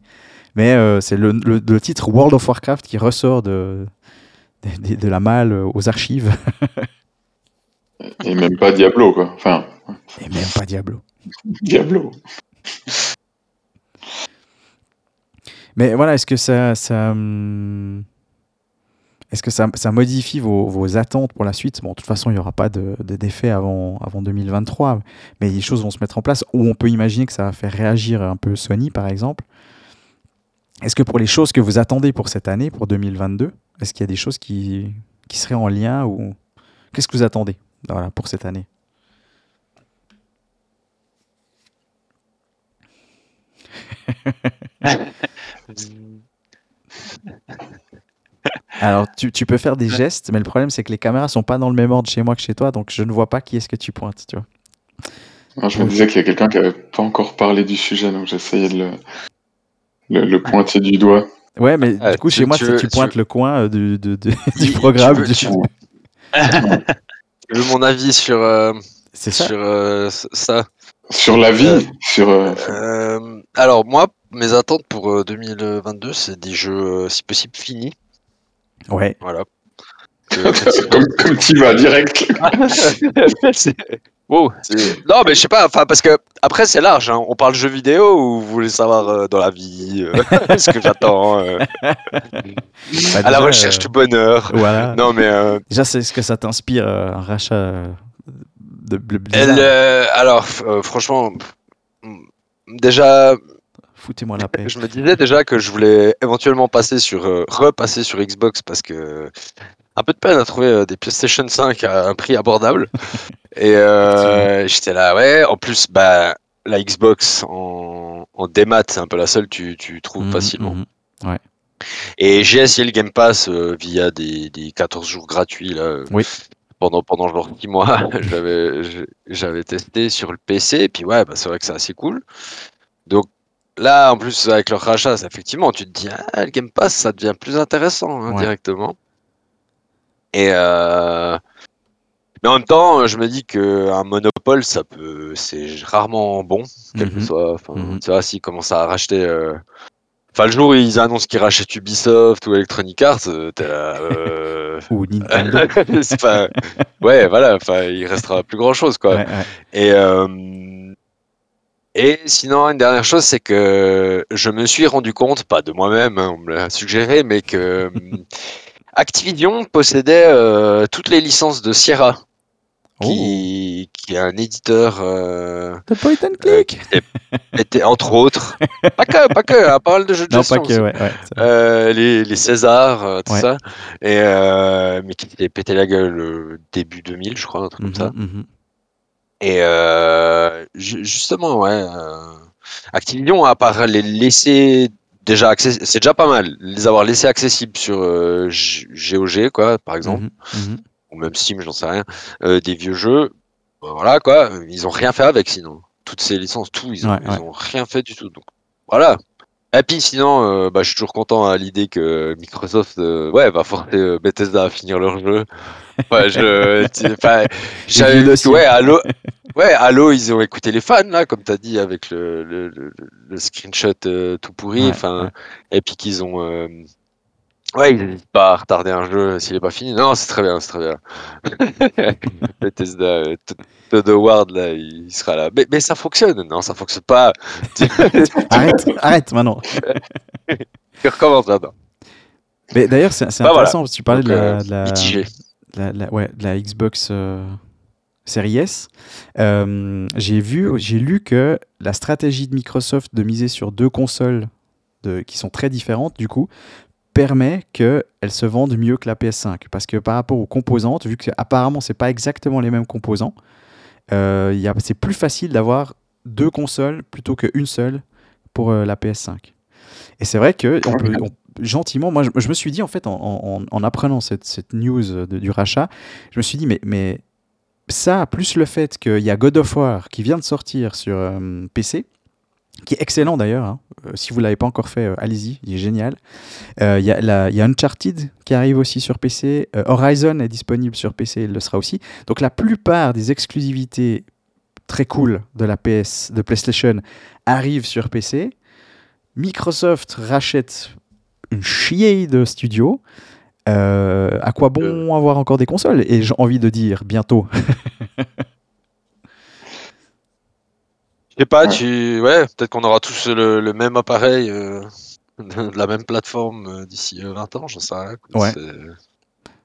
Mais euh, c'est le, le- le titre World of Warcraft qui ressort de, de, de la malle aux archives, *laughs* Et même pas Diablo, quoi. Enfin, et même pas Diablo. Diablo. Mais voilà, est-ce que ça. ça hum, est-ce que ça, ça modifie vos, vos attentes pour la suite? Bon, de toute façon, il n'y aura pas de, de- d'effet avant, avant 2023, mais les choses vont se mettre en place, ou on peut imaginer que ça va faire réagir un peu Sony, par exemple. Est-ce que pour les choses que vous attendez pour cette année, pour 2022, est-ce qu'il y a des choses qui, qui seraient en lien ou qu'est-ce que vous attendez voilà, pour cette année? *laughs* *laughs* *laughs* Alors, tu, tu peux faire des gestes, mais le problème, c'est que les caméras sont pas dans le même ordre chez moi que chez toi, donc je ne vois pas qui est-ce que tu pointes, tu vois. Alors, je me disais qu'il y a quelqu'un qui avait pas encore parlé du sujet, donc j'essayais de le, le, le pointer du doigt. Ouais, mais Ah, du coup, tu- chez moi, tu veux- tu pointes veux- le coin euh, du, du programme. tu veux- du- tu- Tu veux mon avis sur, euh, C'est ça. sur euh, ça Sur la vie, Euh, sur. euh, Euh, Alors, moi, mes attentes pour euh, 2022, c'est des jeux, si possible, finis. Ouais. Voilà. *laughs* Que- comme, comme tu vas direct. *laughs* Wow. non, mais je sais pas, enfin, parce que après, c'est large. hein. On parle jeux vidéo ou vous voulez savoir euh, dans la vie euh, *laughs* ce que j'attends euh, Bah, à la recherche euh, du bonheur Voilà. Non, mais euh, Déjà, c'est ce que ça t'inspire, euh, un rachat euh, de, de Blizzard. elle, euh, alors, euh, franchement, déjà, Foutez-moi la paix. je me disais déjà que je voulais éventuellement passer sur, euh, repasser sur Xbox parce que un peu de peine à trouver euh, des PlayStation 5 à un prix abordable. *laughs* Et euh, j'étais là, ouais. En plus, bah, la Xbox en, en démat, c'est un peu la seule que tu, tu trouves Mhm, facilement. mhm. Et j'ai essayé le Game Pass euh, via des, des 14 jours gratuits là. Oui. Pendant, pendant genre 6 mois, *laughs* j'avais testé sur le PC, et puis ouais, bah, c'est vrai que c'est assez cool. Donc là, en plus, avec leur rachat, effectivement, tu te dis, ah, le Game Pass, ça devient plus intéressant hein, Ouais. directement. Et euh, mais en même temps, je me dis que un monopole, ça peut, c'est rarement bon, quel que Mhm. soit. Enfin, Mhm. tu vois, s'ils commencent à racheter. euh, Enfin, le jour où ils annoncent qu'ils rachètent Ubisoft ou Electronic Arts, euh, t'es là. euh, *laughs* Ou Nintendo. *laughs* pas... Ouais, voilà, enfin, il restera plus grand chose, quoi. Ouais, ouais. Et, euh, et sinon, une dernière chose, c'est que je me suis rendu compte, pas de moi-même, hein, on me l'a suggéré, mais que *laughs* Activision possédait euh, toutes les licences de Sierra, Oh. qui, qui est un éditeur euh, The point and euh, click. qui était, était, entre autres, pas que, pas que, hein, pas mal de jeux de Non, gestion pas que, ouais. Euh, les, les Césars, euh, tout Ouais. ça, et euh, mais qui pété la gueule début 2000, je crois, un truc comme ça. Mhm, mhm. Et euh, ju- justement, ouais, euh, Activision, à part les laisser déjà access- c'est déjà pas mal, les avoir laissés accessibles sur euh, G- GOG, quoi, par exemple, Mhm, mhm. ou même Steam, j'en sais rien, euh, des vieux jeux, bah, voilà, quoi, ils ont rien fait avec sinon. Toutes ces licences, tout, ils ont, Ouais, ils ouais. ont rien fait du tout. Donc, voilà. Et puis sinon, euh, bah, je suis toujours content à l'idée que Microsoft euh, ouais, va forcer euh, Bethesda à finir leur jeu. Ouais, je, *laughs* tu- j'avais ouais, Halo, ouais, Halo, ils ont écouté les fans là, comme t'as dit avec le, le, le, le screenshot tout pourri. Enfin, ouais. et puis qu'ils ont, ouais, ils n'hésitent pas à retarder un jeu s'il est pas fini. Non, c'est très bien, c'est très bien. *laughs* Bethesda, Todd Howard là, il sera là. Mais, mais ça fonctionne. Non, ça fonctionne pas. *laughs* *laughs* Arrête, arrête maintenant. *laughs* tu recommences maintenant. Mais d'ailleurs, c'est Bah, voilà. intéressant parce que tu parlais Donc, de, la, euh, de la- mitigé. de la- la- ouais, de la Xbox euh, Series S. Euh, j'ai vu, j'ai lu que la stratégie de Microsoft de miser sur deux consoles de, qui sont très différentes, du coup, permet qu'elles se vendent mieux que la PS5. Parce que par rapport aux composantes, vu que apparemment c'est pas exactement les mêmes composants, euh, c'est plus facile d'avoir deux consoles plutôt qu'une seule pour euh, la PS5. Et c'est vrai que on peut, on- gentiment, moi je, je me suis dit en fait en, en- en apprenant cette, cette news de- du rachat, je me suis dit mais, mais ça, plus le fait qu'il y a God of War qui vient de sortir sur euh, PC, qui est excellent d'ailleurs, hein. Euh, si vous ne l'avez pas encore fait, euh, allez-y, il est génial. Euh, Il y, a y Uncharted qui arrive aussi sur PC, Horizon est disponible sur PC, il le sera aussi. Donc la plupart des exclusivités très cool de la PS, de PlayStation arrivent sur PC. Microsoft rachète une chier de studios. À quoi bon avoir encore des consoles? Et j'ai envie de dire bientôt. *laughs* Sais pas, Ouais. tu, ouais, peut-être qu'on aura tous le, le même appareil, euh, de *laughs* la même plateforme euh, d'ici euh, 20 ans, j'en sais rien. Ouais.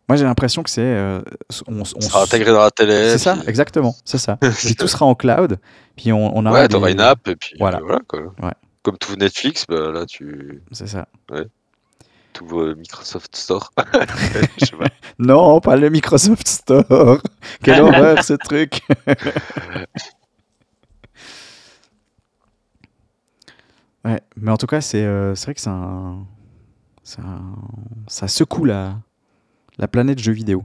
Moi, j'ai l'impression que c'est. euh, on, sera intégré dans la télé. C'est ça, puis- exactement, c'est ça. *laughs* puis tout sera en cloud. Puis on, on aura. Ouais, des- t'auras une app et puis Voilà. voilà. quoi. Ouais. Comme tout Netflix, bah, là tu C'est ça. tout euh, Microsoft Store. *laughs* Pas. Non, pas le Microsoft Store. Quelle horreur ce truc. Ouais, mais en tout cas, c'est euh, c'est vrai que c'est un, c'est un- ça secoue la, la planète jeux vidéo.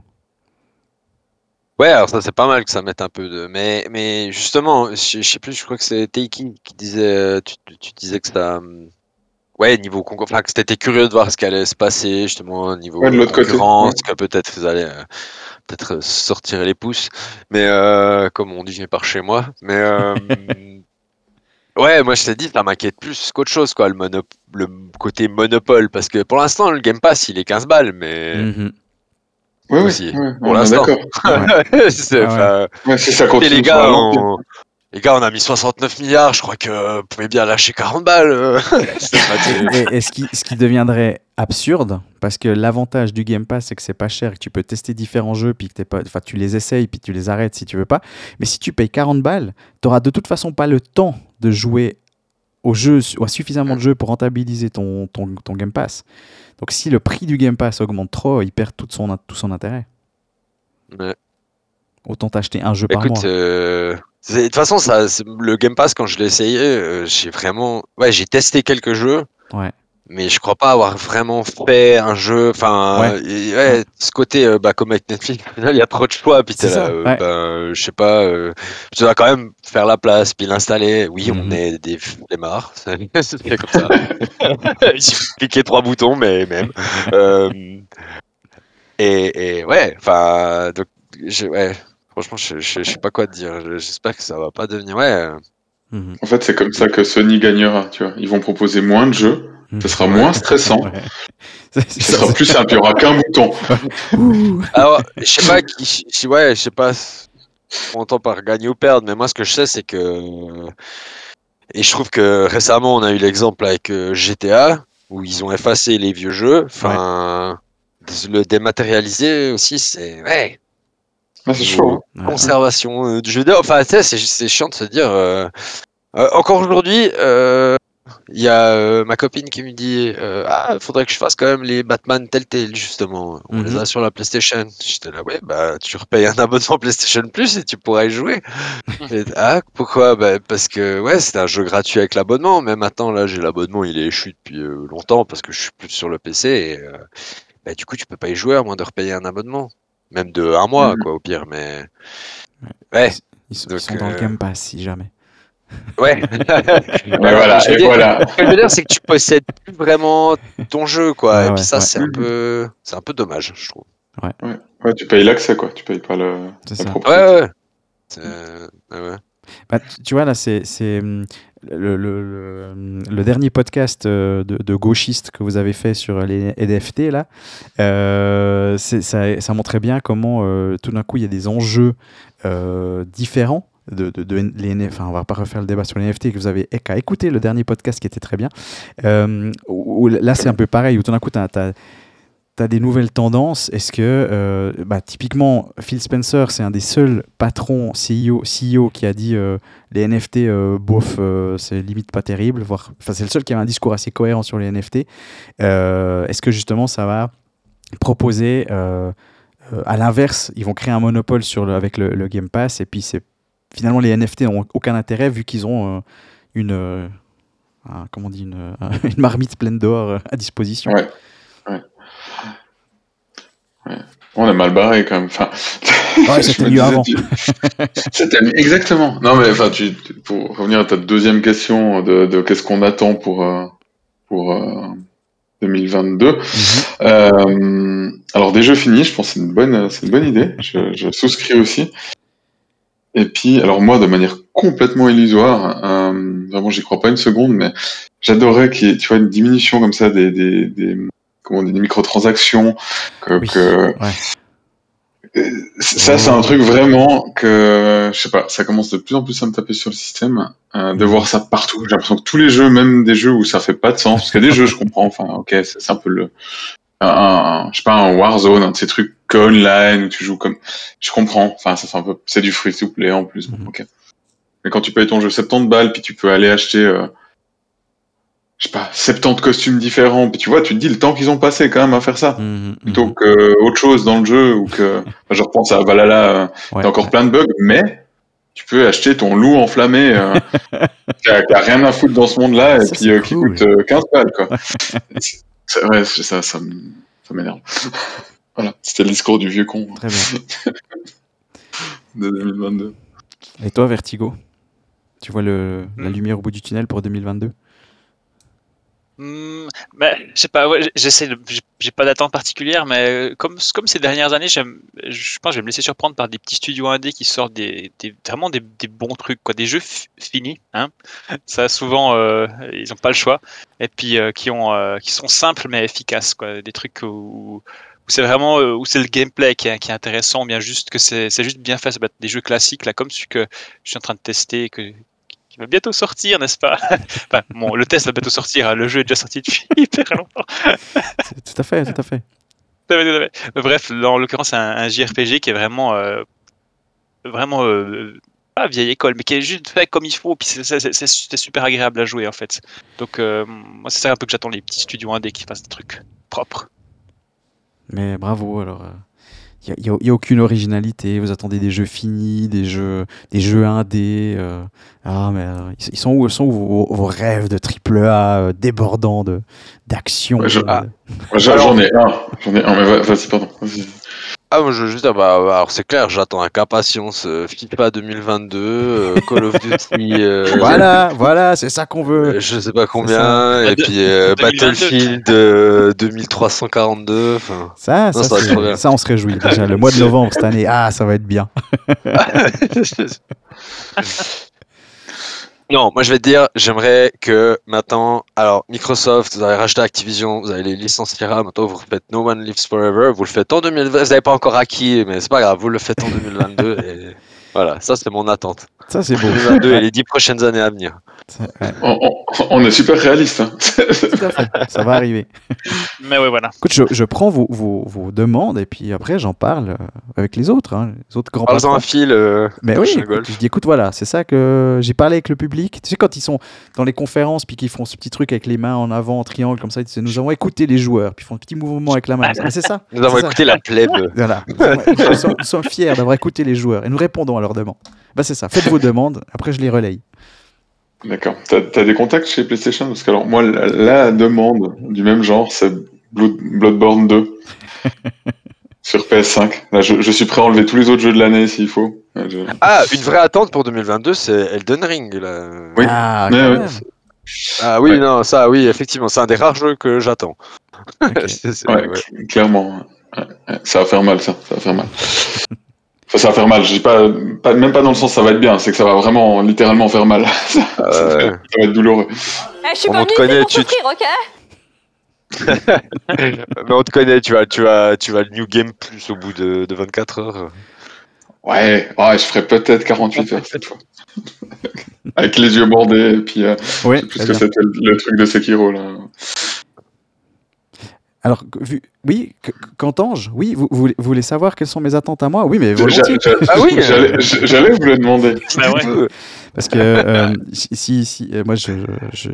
Ouais, alors ça c'est pas mal que ça mette un peu de. Mais, mais justement, je, je sais plus, je crois que c'est Teiki qui disait, euh, tu, tu- tu disais que ça. hum, Ouais, niveau concours, enfin que t'étais curieux de voir ce qui allait se passer justement niveau Ouais, de l'autre côté, concurrence, que peut-être ils allaient euh, peut-être euh, sortir les pouces, mais euh, comme on dit par chez moi. Mais euh, *laughs* ouais, moi je t'ai dit, ça m'inquiète plus qu'autre chose quoi, le, côté monopole, parce que pour l'instant le Game Pass il est 15 balles, mais Mhm. Ouais, ouais, Aussi, ouais, pour l'instant. d'accord. *laughs* C'est- Ah ouais. Ouais, ça Et continue. les gars, on... les gars, on a mis 69 milliards. Je crois que vous pouvez bien lâcher 40 balles. euh. *laughs* Et, et ce, qui, ce qui deviendrait absurde, parce que l'avantage du Game Pass, c'est que c'est pas cher, que tu peux tester différents jeux, puis que t'es pas, enfin, tu les essayes, puis tu les arrêtes si tu veux pas. Mais si tu payes 40 balles, tu n'auras de toute façon pas le temps de jouer au jeu, ou à suffisamment de jeux pour rentabiliser ton, ton, ton Game Pass. Donc si le prix du Game Pass augmente trop, il perd tout son, tout son intérêt. Ouais. Autant t'acheter un jeu par mois. euh, de toute façon, ça, le Game Pass, quand je l'ai essayé, euh, j'ai vraiment, ouais, j'ai testé quelques jeux. Ouais. Mais je crois pas avoir vraiment fait un jeu. Enfin, Ouais. ce côté, euh, bah, comme avec Netflix, *laughs* il y a trop de choix. Puis C'est t'es là, euh, ouais. ben, je sais pas, euh, tu dois quand même faire la place, puis l'installer. Oui, on Mhm. est des flemmards, *laughs* c'est c'est comme ça. *laughs* Il suffit de cliquer trois boutons, mais même. Euh, et, et ouais, enfin, donc, je- ouais, franchement, je, je, je sais pas quoi te dire. Je- J'espère que ça va pas devenir. Ouais, euh, Mhm. En fait, c'est comme ça que Sony gagnera, tu vois. Ils vont proposer moins de jeux, ce sera Ouais. moins stressant, *laughs* Ouais. Ce sera plus simple, il n'y aura qu'un bouton. *laughs* Alors, je sais pas qui, ouais, je sais pas ce qu'on entend par gagner ou perdre, mais moi ce que je sais c'est que et je trouve que récemment on a eu l'exemple avec euh, GTA où ils ont effacé les vieux jeux, enfin le dématérialiser aussi c'est ouais, Ah, c'est chaud. hein. Conservation euh, du jeu vidéo. Enfin, tu sais, c'est c'est chiant de se dire. euh, euh, encore aujourd'hui, euh, il y a euh, ma copine qui me dit euh, Ah, faudrait que je fasse quand même les Batman Telltale, justement. On les Mhm. a sur la PlayStation. J'étais là, ouais, bah, tu repayes un abonnement *laughs* PlayStation Plus et tu pourras y jouer. *laughs* Et, ah, pourquoi? Bah, Parce que, ouais, c'était un jeu gratuit avec l'abonnement. Mais maintenant, là, j'ai l'abonnement, il est échu depuis euh, longtemps parce que je suis plus sur le PC. Et euh, bah, du coup, tu peux pas y jouer à moins de repayer un abonnement. Même de un mois, Mhm. quoi, au pire. Mais. Ouais, Ils sont, ils Donc, sont dans le euh, Game Pass, si jamais. Ouais. *laughs* Et voilà, Je veux et dire- voilà. Ce que je veux dire, c'est que tu possèdes plus vraiment ton jeu, quoi. Ouais, et ouais, puis ça, ouais. c'est un peu, c'est un peu dommage, je trouve. Ouais, tu payes l'accès, quoi. Tu payes pas le, C'est la ça. Ouais, ouais. Ouais, ouais. Bah, tu- vois, là, c'est c'est, hum, le, le- le- le dernier podcast euh, de, de gauchiste que vous avez fait sur les NFT, là. euh, c'est- ça, ça montrait bien comment euh, tout d'un coup, il y a des enjeux euh, différents. De, de, les NF enfin, on va pas refaire le débat sur les NFT que vous avez qu'à écouter le dernier podcast qui était très bien. Euh, où- là, c'est un peu pareil, où tout d'un coup, tu as, des nouvelles tendances. Est-ce que, euh, bah, typiquement, Phil Spencer, c'est un des seuls patrons CEO, CEO qui a dit euh, les NFT, bof, c'est limite pas terrible. Voire, enfin, c'est le seul qui avait un discours assez cohérent sur les NFT. Est-ce que justement, ça va proposer, à l'inverse, ils vont créer un monopole sur avec le Game Pass et puis c'est finalement les NFT n'ont aucun intérêt vu qu'ils ont euh, une, euh, un- comment on dit, une, euh, *laughs* une marmite pleine d'or à disposition. Ouais. On est mal barré quand même. Enfin, *laughs* Ouais, je c'était mieux avant. *laughs* tu- exactement. Non, mais enfin, tu, pour revenir à ta deuxième question de, de qu'est-ce qu'on attend pour euh, pour euh, 2022. Mhm. Euh, alors des jeux finis, je pense que c'est une bonne c'est une bonne idée. Je, je souscris aussi. Et puis, alors moi, de manière complètement illusoire, euh, vraiment, j'y crois pas une seconde, mais j'adorerais qu'il y ait, tu vois, une diminution comme ça des, des, des, comment on dit, des microtransactions, que, Oui, que- ouais. Euh, ça, c'est un truc vraiment que, je sais pas, ça commence de plus en plus à me taper sur le système, euh, de Mhm. voir ça partout. J'ai l'impression que tous les jeux, même des jeux où ça fait pas de sens, parce qu'il y a des jeux, je comprends, enfin, ok, c'est un peu le, un, un- je sais pas, un Warzone, un de ces trucs online où tu joues comme, je comprends. Enfin, ça c'est un peu, c'est du free to play en plus. Bon, Mhm. ok. Mais quand tu payes ton jeu 70 balles, puis tu peux aller acheter, euh, je sais pas, 70 costumes différents, puis tu vois, tu te dis le temps qu'ils ont passé quand même à faire ça. Mhm, Plutôt mhm. que autre chose dans le jeu ou que, *laughs* enfin, je repense à Valhalla, euh, Ouais, T'as encore ouais. plein de bugs, mais tu peux acheter ton loup enflammé euh, *laughs* qui, a, qui a rien à foutre dans ce monde-là et Ça, puis euh, qui coûte euh, 15 balles. Quoi. *laughs* Ouais, c'est ça, ça m'énerve. *laughs* voilà, c'était le discours du vieux con Très bien. *laughs* de 2022. Et toi, Vertigo? Tu vois le, la Hmm. lumière au bout du tunnel pour 2022 Hmm, bah, je sais pas, ouais, j'essaie j'ai- pas d'attente particulière, mais euh, comme, comme ces dernières années, je pense que je vais me laisser surprendre par des petits studios indés qui sortent des, vraiment des, bons trucs, quoi, des jeux fi- finis, hein. Ça, souvent, euh, ils ont pas le choix. Et puis, euh, qui ont, qui sont simples mais efficaces, quoi. Des trucs où, c'est vraiment, où c'est le gameplay qui est, qui est intéressant, bien juste que c'est, juste bien fait. Ça des jeux classiques, là, comme celui que je suis en train de tester, que, va bientôt sortir, n'est-ce pas? *laughs* Enfin, bon, le test va bientôt sortir, hein, le jeu est déjà sorti depuis *laughs* hyper longtemps. Tout à fait, tout à fait. Tout à fait, tout à fait. Mais Bref, en l'occurrence, c'est un, un JRPG qui est vraiment, euh, vraiment euh, pas vieille école, mais qui est juste fait comme il faut. Puis c'est super agréable à jouer en fait. Donc euh, moi, c'est ça un peu que j'attends les petits studios indés qui fassent des trucs propres. Mais bravo, alors. Il n'y a, aucune originalité. Vous attendez des jeux finis, des jeux, des jeux indés. euh, ah, mais euh, ils, sont où, sont où vos, vos rêves de triple A euh, débordants de d'action Ouais, je- euh, ah. J'en ai un, j'en ai un, mais va- vas-y, pardon. Ah, moi je veux juste dire, bah, bah, alors c'est clair, j'attends avec impatience euh, FIFA 2022, euh, Call of *laughs* Duty, euh, Voilà, voilà, c'est ça qu'on veut. euh, je sais pas combien, et puis euh, *laughs* 2022. Battlefield euh, 2342, enfin. Ça, ça, ça va être ça, on se réjouit. Déjà, le mois de *laughs* novembre cette année, ah, ça va être bien. Non, moi je vais te dire, j'aimerais que maintenant, alors Microsoft, vous avez racheté Activision, vous avez les licences Sierra, maintenant vous refaites No One Lives Forever, vous le faites en 2020, vous n'avez pas encore acquis, mais c'est pas grave, vous le faites en 2022, et voilà, ça c'est mon attente. Ça, c'est beau. 2022 et les 10 prochaines années à venir. Ouais, On, on- on est super réaliste. Hein. *laughs* Ça va arriver. Mais ouais, voilà. Écoute, je, je prends vos, vos, vos demandes et puis après, j'en parle euh, avec les autres, hein, les autres grands Parle-en un fil. euh, Mais oui, écoute, je dis écoute, voilà, c'est ça que j'ai parlé avec le public. Tu sais, quand ils sont dans les conférences, puis qu'ils font ce petit truc avec les mains en avant, en triangle, comme ça, ils disent nous avons écouté les joueurs, puis ils font un petit mouvement avec la main. C'est ça. Nous avons ça. écouté la plèbe. Voilà. nous, sommes, nous sommes fiers d'avoir écouté les joueurs et nous répondons à leurs demandes. Bah, c'est ça. Faites vos demandes, après je les relaye. D'accord. T'as as des contacts chez PlayStation? Parce que alors moi, la, la demande du même genre, c'est Blood- Bloodborne 2 *laughs* sur PS5. Là, je, je suis prêt à enlever tous les autres jeux de l'année s'il faut. Je- Ah, une vraie attente pour 2022, c'est Elden Ring. Là. Oui. Ah, Ouais, ouais. Ah oui, Ouais. non, ça, oui, effectivement, c'est un des rares jeux que j'attends. *laughs* Clairement. Ça va faire mal, ça. Ça va faire mal. *laughs* Enfin, ça va faire mal. Je dis pas, pas, même pas dans le sens ça va être bien. C'est que ça va vraiment, littéralement faire mal. *laughs* ça, va Euh, être- ça va être douloureux. Eh, je suis On pas te connaît, pour tu- souffrir, ok *laughs* mais on te connaît, tu vas, tu vas, tu vas le New Game Plus au bout de, de 24 heures. Ouais, ouais, je ferai peut-être 48 heures cette fois. *laughs* Avec les yeux bordés, et puis, euh, Ouais, je sais plus ce que c'était le, le truc de Sekiro, là. Alors, vu, oui, que- qu'entends-je? Oui, vous, vous voulez- vous voulez savoir quelles sont mes attentes à moi? Oui, mais volontiers. Ah oui, j'allais euh. j'allais vous le demander. Bah ouais. Parce que euh, si, si, si, euh, moi, je, je-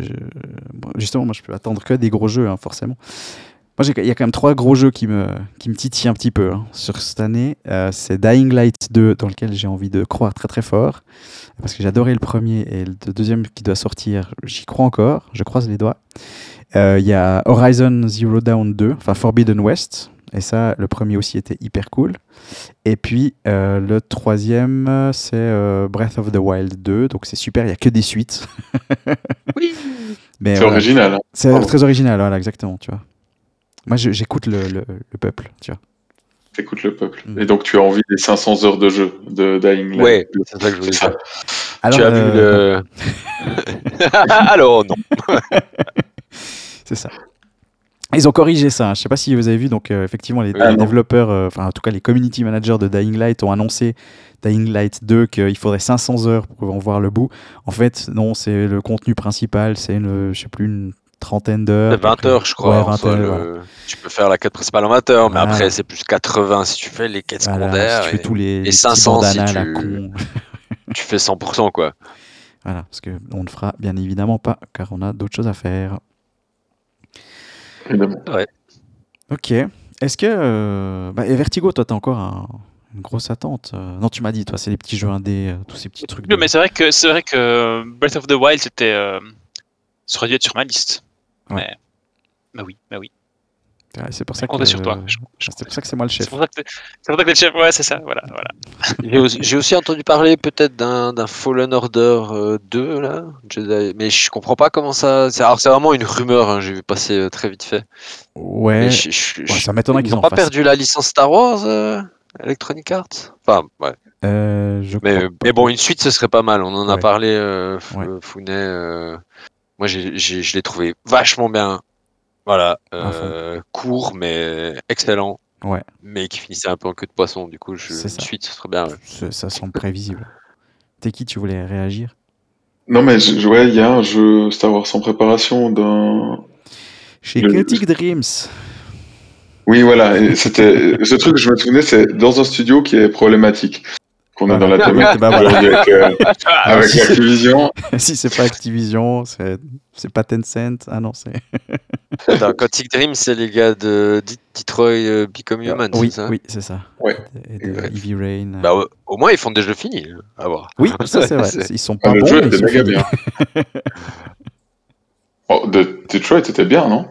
justement, moi, je peux attendre que des gros jeux, hein, forcément. Moi, j'ai- il y a quand même trois gros jeux qui me, qui me titillent un petit peu hein, sur cette année. Euh, c'est Dying Light 2, dans lequel j'ai envie de croire très très fort. Parce que j'ai adoré le premier et le deuxième qui doit sortir, j'y crois encore, je croise les doigts. Euh, Il y a Horizon Zero Dawn 2, enfin Forbidden West. Et ça, le premier aussi était hyper cool. Et puis euh, le troisième, c'est euh, Breath of the Wild 2. Donc c'est super, il n'y a que des suites. Oui. *laughs* C'est voilà, original. hein. c'est très original, voilà, exactement, tu vois. Moi, j'écoute le, le- le peuple, tu vois. T'écoutes le peuple. Mm. Et donc, tu as envie des 500 heures de jeu de Dying Light. Ouais, c'est ça que je voulais dire. Alors, tu as euh, vu le. *laughs* *laughs* Alors, non. C'est ça. Ils ont corrigé ça. hein. Je sais pas si vous avez vu. Donc, euh, effectivement, les, Ah, développeurs, euh, enfin, en tout cas, les community managers de Dying Light ont annoncé Dying Light 2 qu'il faudrait 500 heures pour en voir le bout. En fait, non, c'est le contenu principal. C'est une, je sais plus, une trentaine d'heures. C'est 20 heures, je crois. Ouais, en 20 soi, heures, le- voilà. Tu peux faire la quête principale en 20 heures, mais après, c'est plus 80 si tu fais les quêtes Voilà, secondaires. si tu fais et tous les, les petits 500 si à la tu- con. *laughs* *laughs* Tu fais 100%, quoi. Voilà, parce que on ne fera bien évidemment pas, car on a d'autres choses à faire. Évidemment. Ok. Est-ce que. euh, bah, et Vertigo, toi, t'as encore un- une grosse attente. euh, Non, tu m'as dit, toi, c'est les petits jeux indés, euh, tous ces petits trucs. de- Mais c'est vrai que c'est vrai que Breath of the Wild c'était euh, ça aurait dû être sur ma liste. Ouais. Mais bah oui, bah oui. Ouais, c'est pour ça que. sur toi, je- je C'est pour ça que c'est moi le chef. C'est pour ça que t'es c'est pour ça que t'es le chef. Ouais, c'est ça. Voilà, voilà. *laughs* J'ai aussi, entendu parler peut-être d'un Fallen Order euh, 2, là, Jedi, mais je comprends pas comment ça. c'est- Alors, c'est vraiment une rumeur, hein, j'ai vu passer euh, très vite fait. Ouais. Mais je- je- Ouais, je- ça m'étonnerait ils qu'ils n'ont pas fassent. perdu la licence Star Wars, euh, Electronic Arts? Enfin, ouais. Euh, je Mais, crois pas. mais bon, une suite, ce serait pas mal. On en a parlé, euh. Founet. euh, moi, je l'ai trouvé vachement bien. Voilà. Euh, court, mais excellent. Ouais. Mais qui finissait un peu en queue de poisson. Du coup, je, C'est une suite, ce serait bien. ouais. Ça, ça semble prévisible. T'es qui, tu voulais réagir? Non, mais je- ouais, il y a un jeu Star Wars en préparation d'un. Chez Le- Dreams. Oui, voilà. et C'était ce truc que je me souvenais, c'est dans un studio qui est problématique. Qu'on est dans la thématique *laughs* Bah voilà. aujourd'hui avec, euh, *laughs* avec si c'est- Activision. si c'est pas Activision, c'est c'est pas Tencent. Ah non, c'est. *laughs* Quantic Dream, c'est les gars de Det- Detroit euh, Become Human, oui, c'est ça oui, c'est ça. Ouais. Et de. Heavy Rain. Bah, au- moins, ils font des jeux finis. À voir. oui, ça c'est vrai. Ils sont Ah, pas le bons, jeu mais était ils sont méga finis. bien. Oh, de Detroit était bien, non?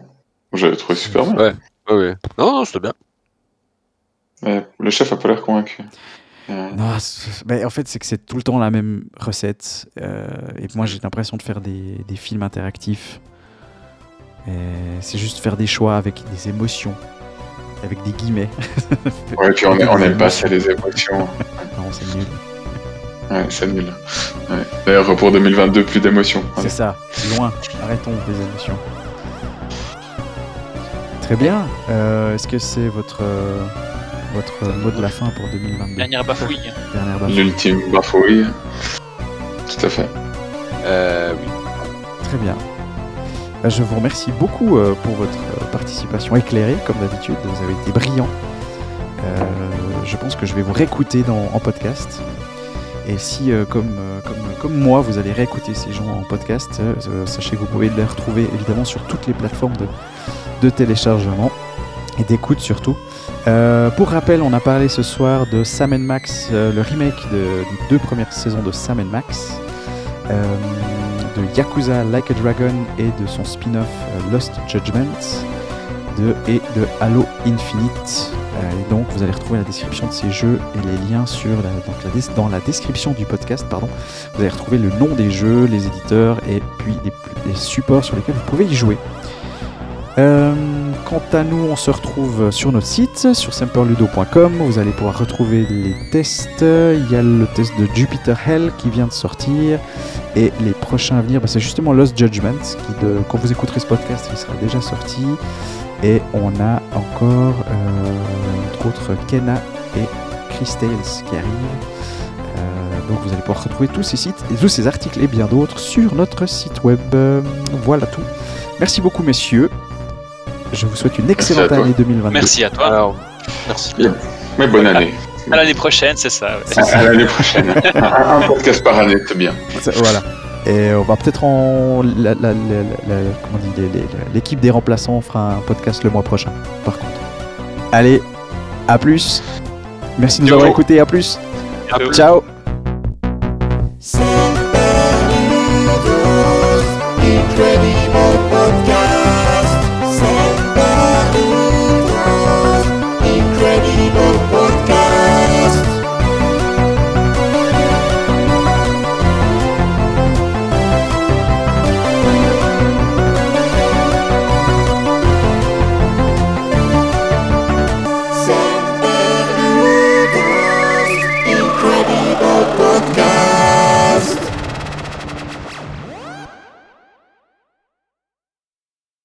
J'avais trouvé super bien. Ouais. Ouais, ouais. Non, non, c'était bien. Mais le chef a pas l'air convaincu. Non, ben, en fait, c'est que c'est tout le temps la même recette. euh, et moi, j'ai l'impression de faire des, des films interactifs. C'est juste faire des choix avec des émotions. Avec des guillemets. *laughs* Ouais, puis on, on aime pas ça, les émotions. *laughs* non, c'est nul. Ouais, c'est nul. Ouais. D'ailleurs, pour 2022, plus d'émotions. C'est ça. Loin. Arrêtons les émotions. Très bien. Euh, Est-ce que c'est votre, euh, votre mot de la fin pour 2022 Dernière bafouille. Dernière bafouille. L'ultime bafouille. Tout à fait. Euh, oui. Très bien. Bah, je vous remercie beaucoup euh, pour votre euh, participation éclairée, comme d'habitude. Vous avez été brillant. Euh, je pense que je vais vous réécouter dans, en podcast. Et si, euh, comme, euh, comme, comme moi, vous allez réécouter ces gens en podcast, sachez que vous pouvez les retrouver évidemment sur toutes les plateformes de, de téléchargement et d'écoute surtout. Euh, pour rappel, on a parlé ce soir de Sam Max, euh, le remake de- des deux premières saisons de Sam Max, euh, de Yakuza Like a Dragon et de son spin-off Lost Judgment, de, et de Halo Infinite. Donc, vous allez retrouver la description de ces jeux et les liens dans la description du podcast. Pardon. Vous allez retrouver le nom des jeux, les éditeurs et puis les, les supports sur lesquels vous pouvez y jouer. Euh, quant à nous, on se retrouve sur notre site, sur semperludo.com. Vous allez pouvoir retrouver les tests. Il y a le test de Jupiter Hell qui vient de sortir. Et les prochains à venir, bah, c'est justement Lost Judgment. Quand vous écouterez ce podcast, il sera déjà sorti. Et on a encore, euh, entre autres, Kena et Chris qui arrivent. Euh, donc vous allez pouvoir retrouver tous ces sites et tous ces articles et bien d'autres sur notre site web. Voilà tout. Merci beaucoup messieurs. Je vous souhaite une excellente année 2022. Merci à toi. Alors, merci bien. Mais bonne année. À l'année prochaine, c'est ça. ouais. À, à l'année prochaine. *laughs* un, podcast par année, c'est bien. Voilà. Et on va peut-être en. la- la- la- la- comment on dit les- les- L'équipe des remplaçants fera un podcast le mois prochain, par contre. Allez, à plus. Merci de nous avoir écoutés, à plus. Ciao. Ciao. Incredible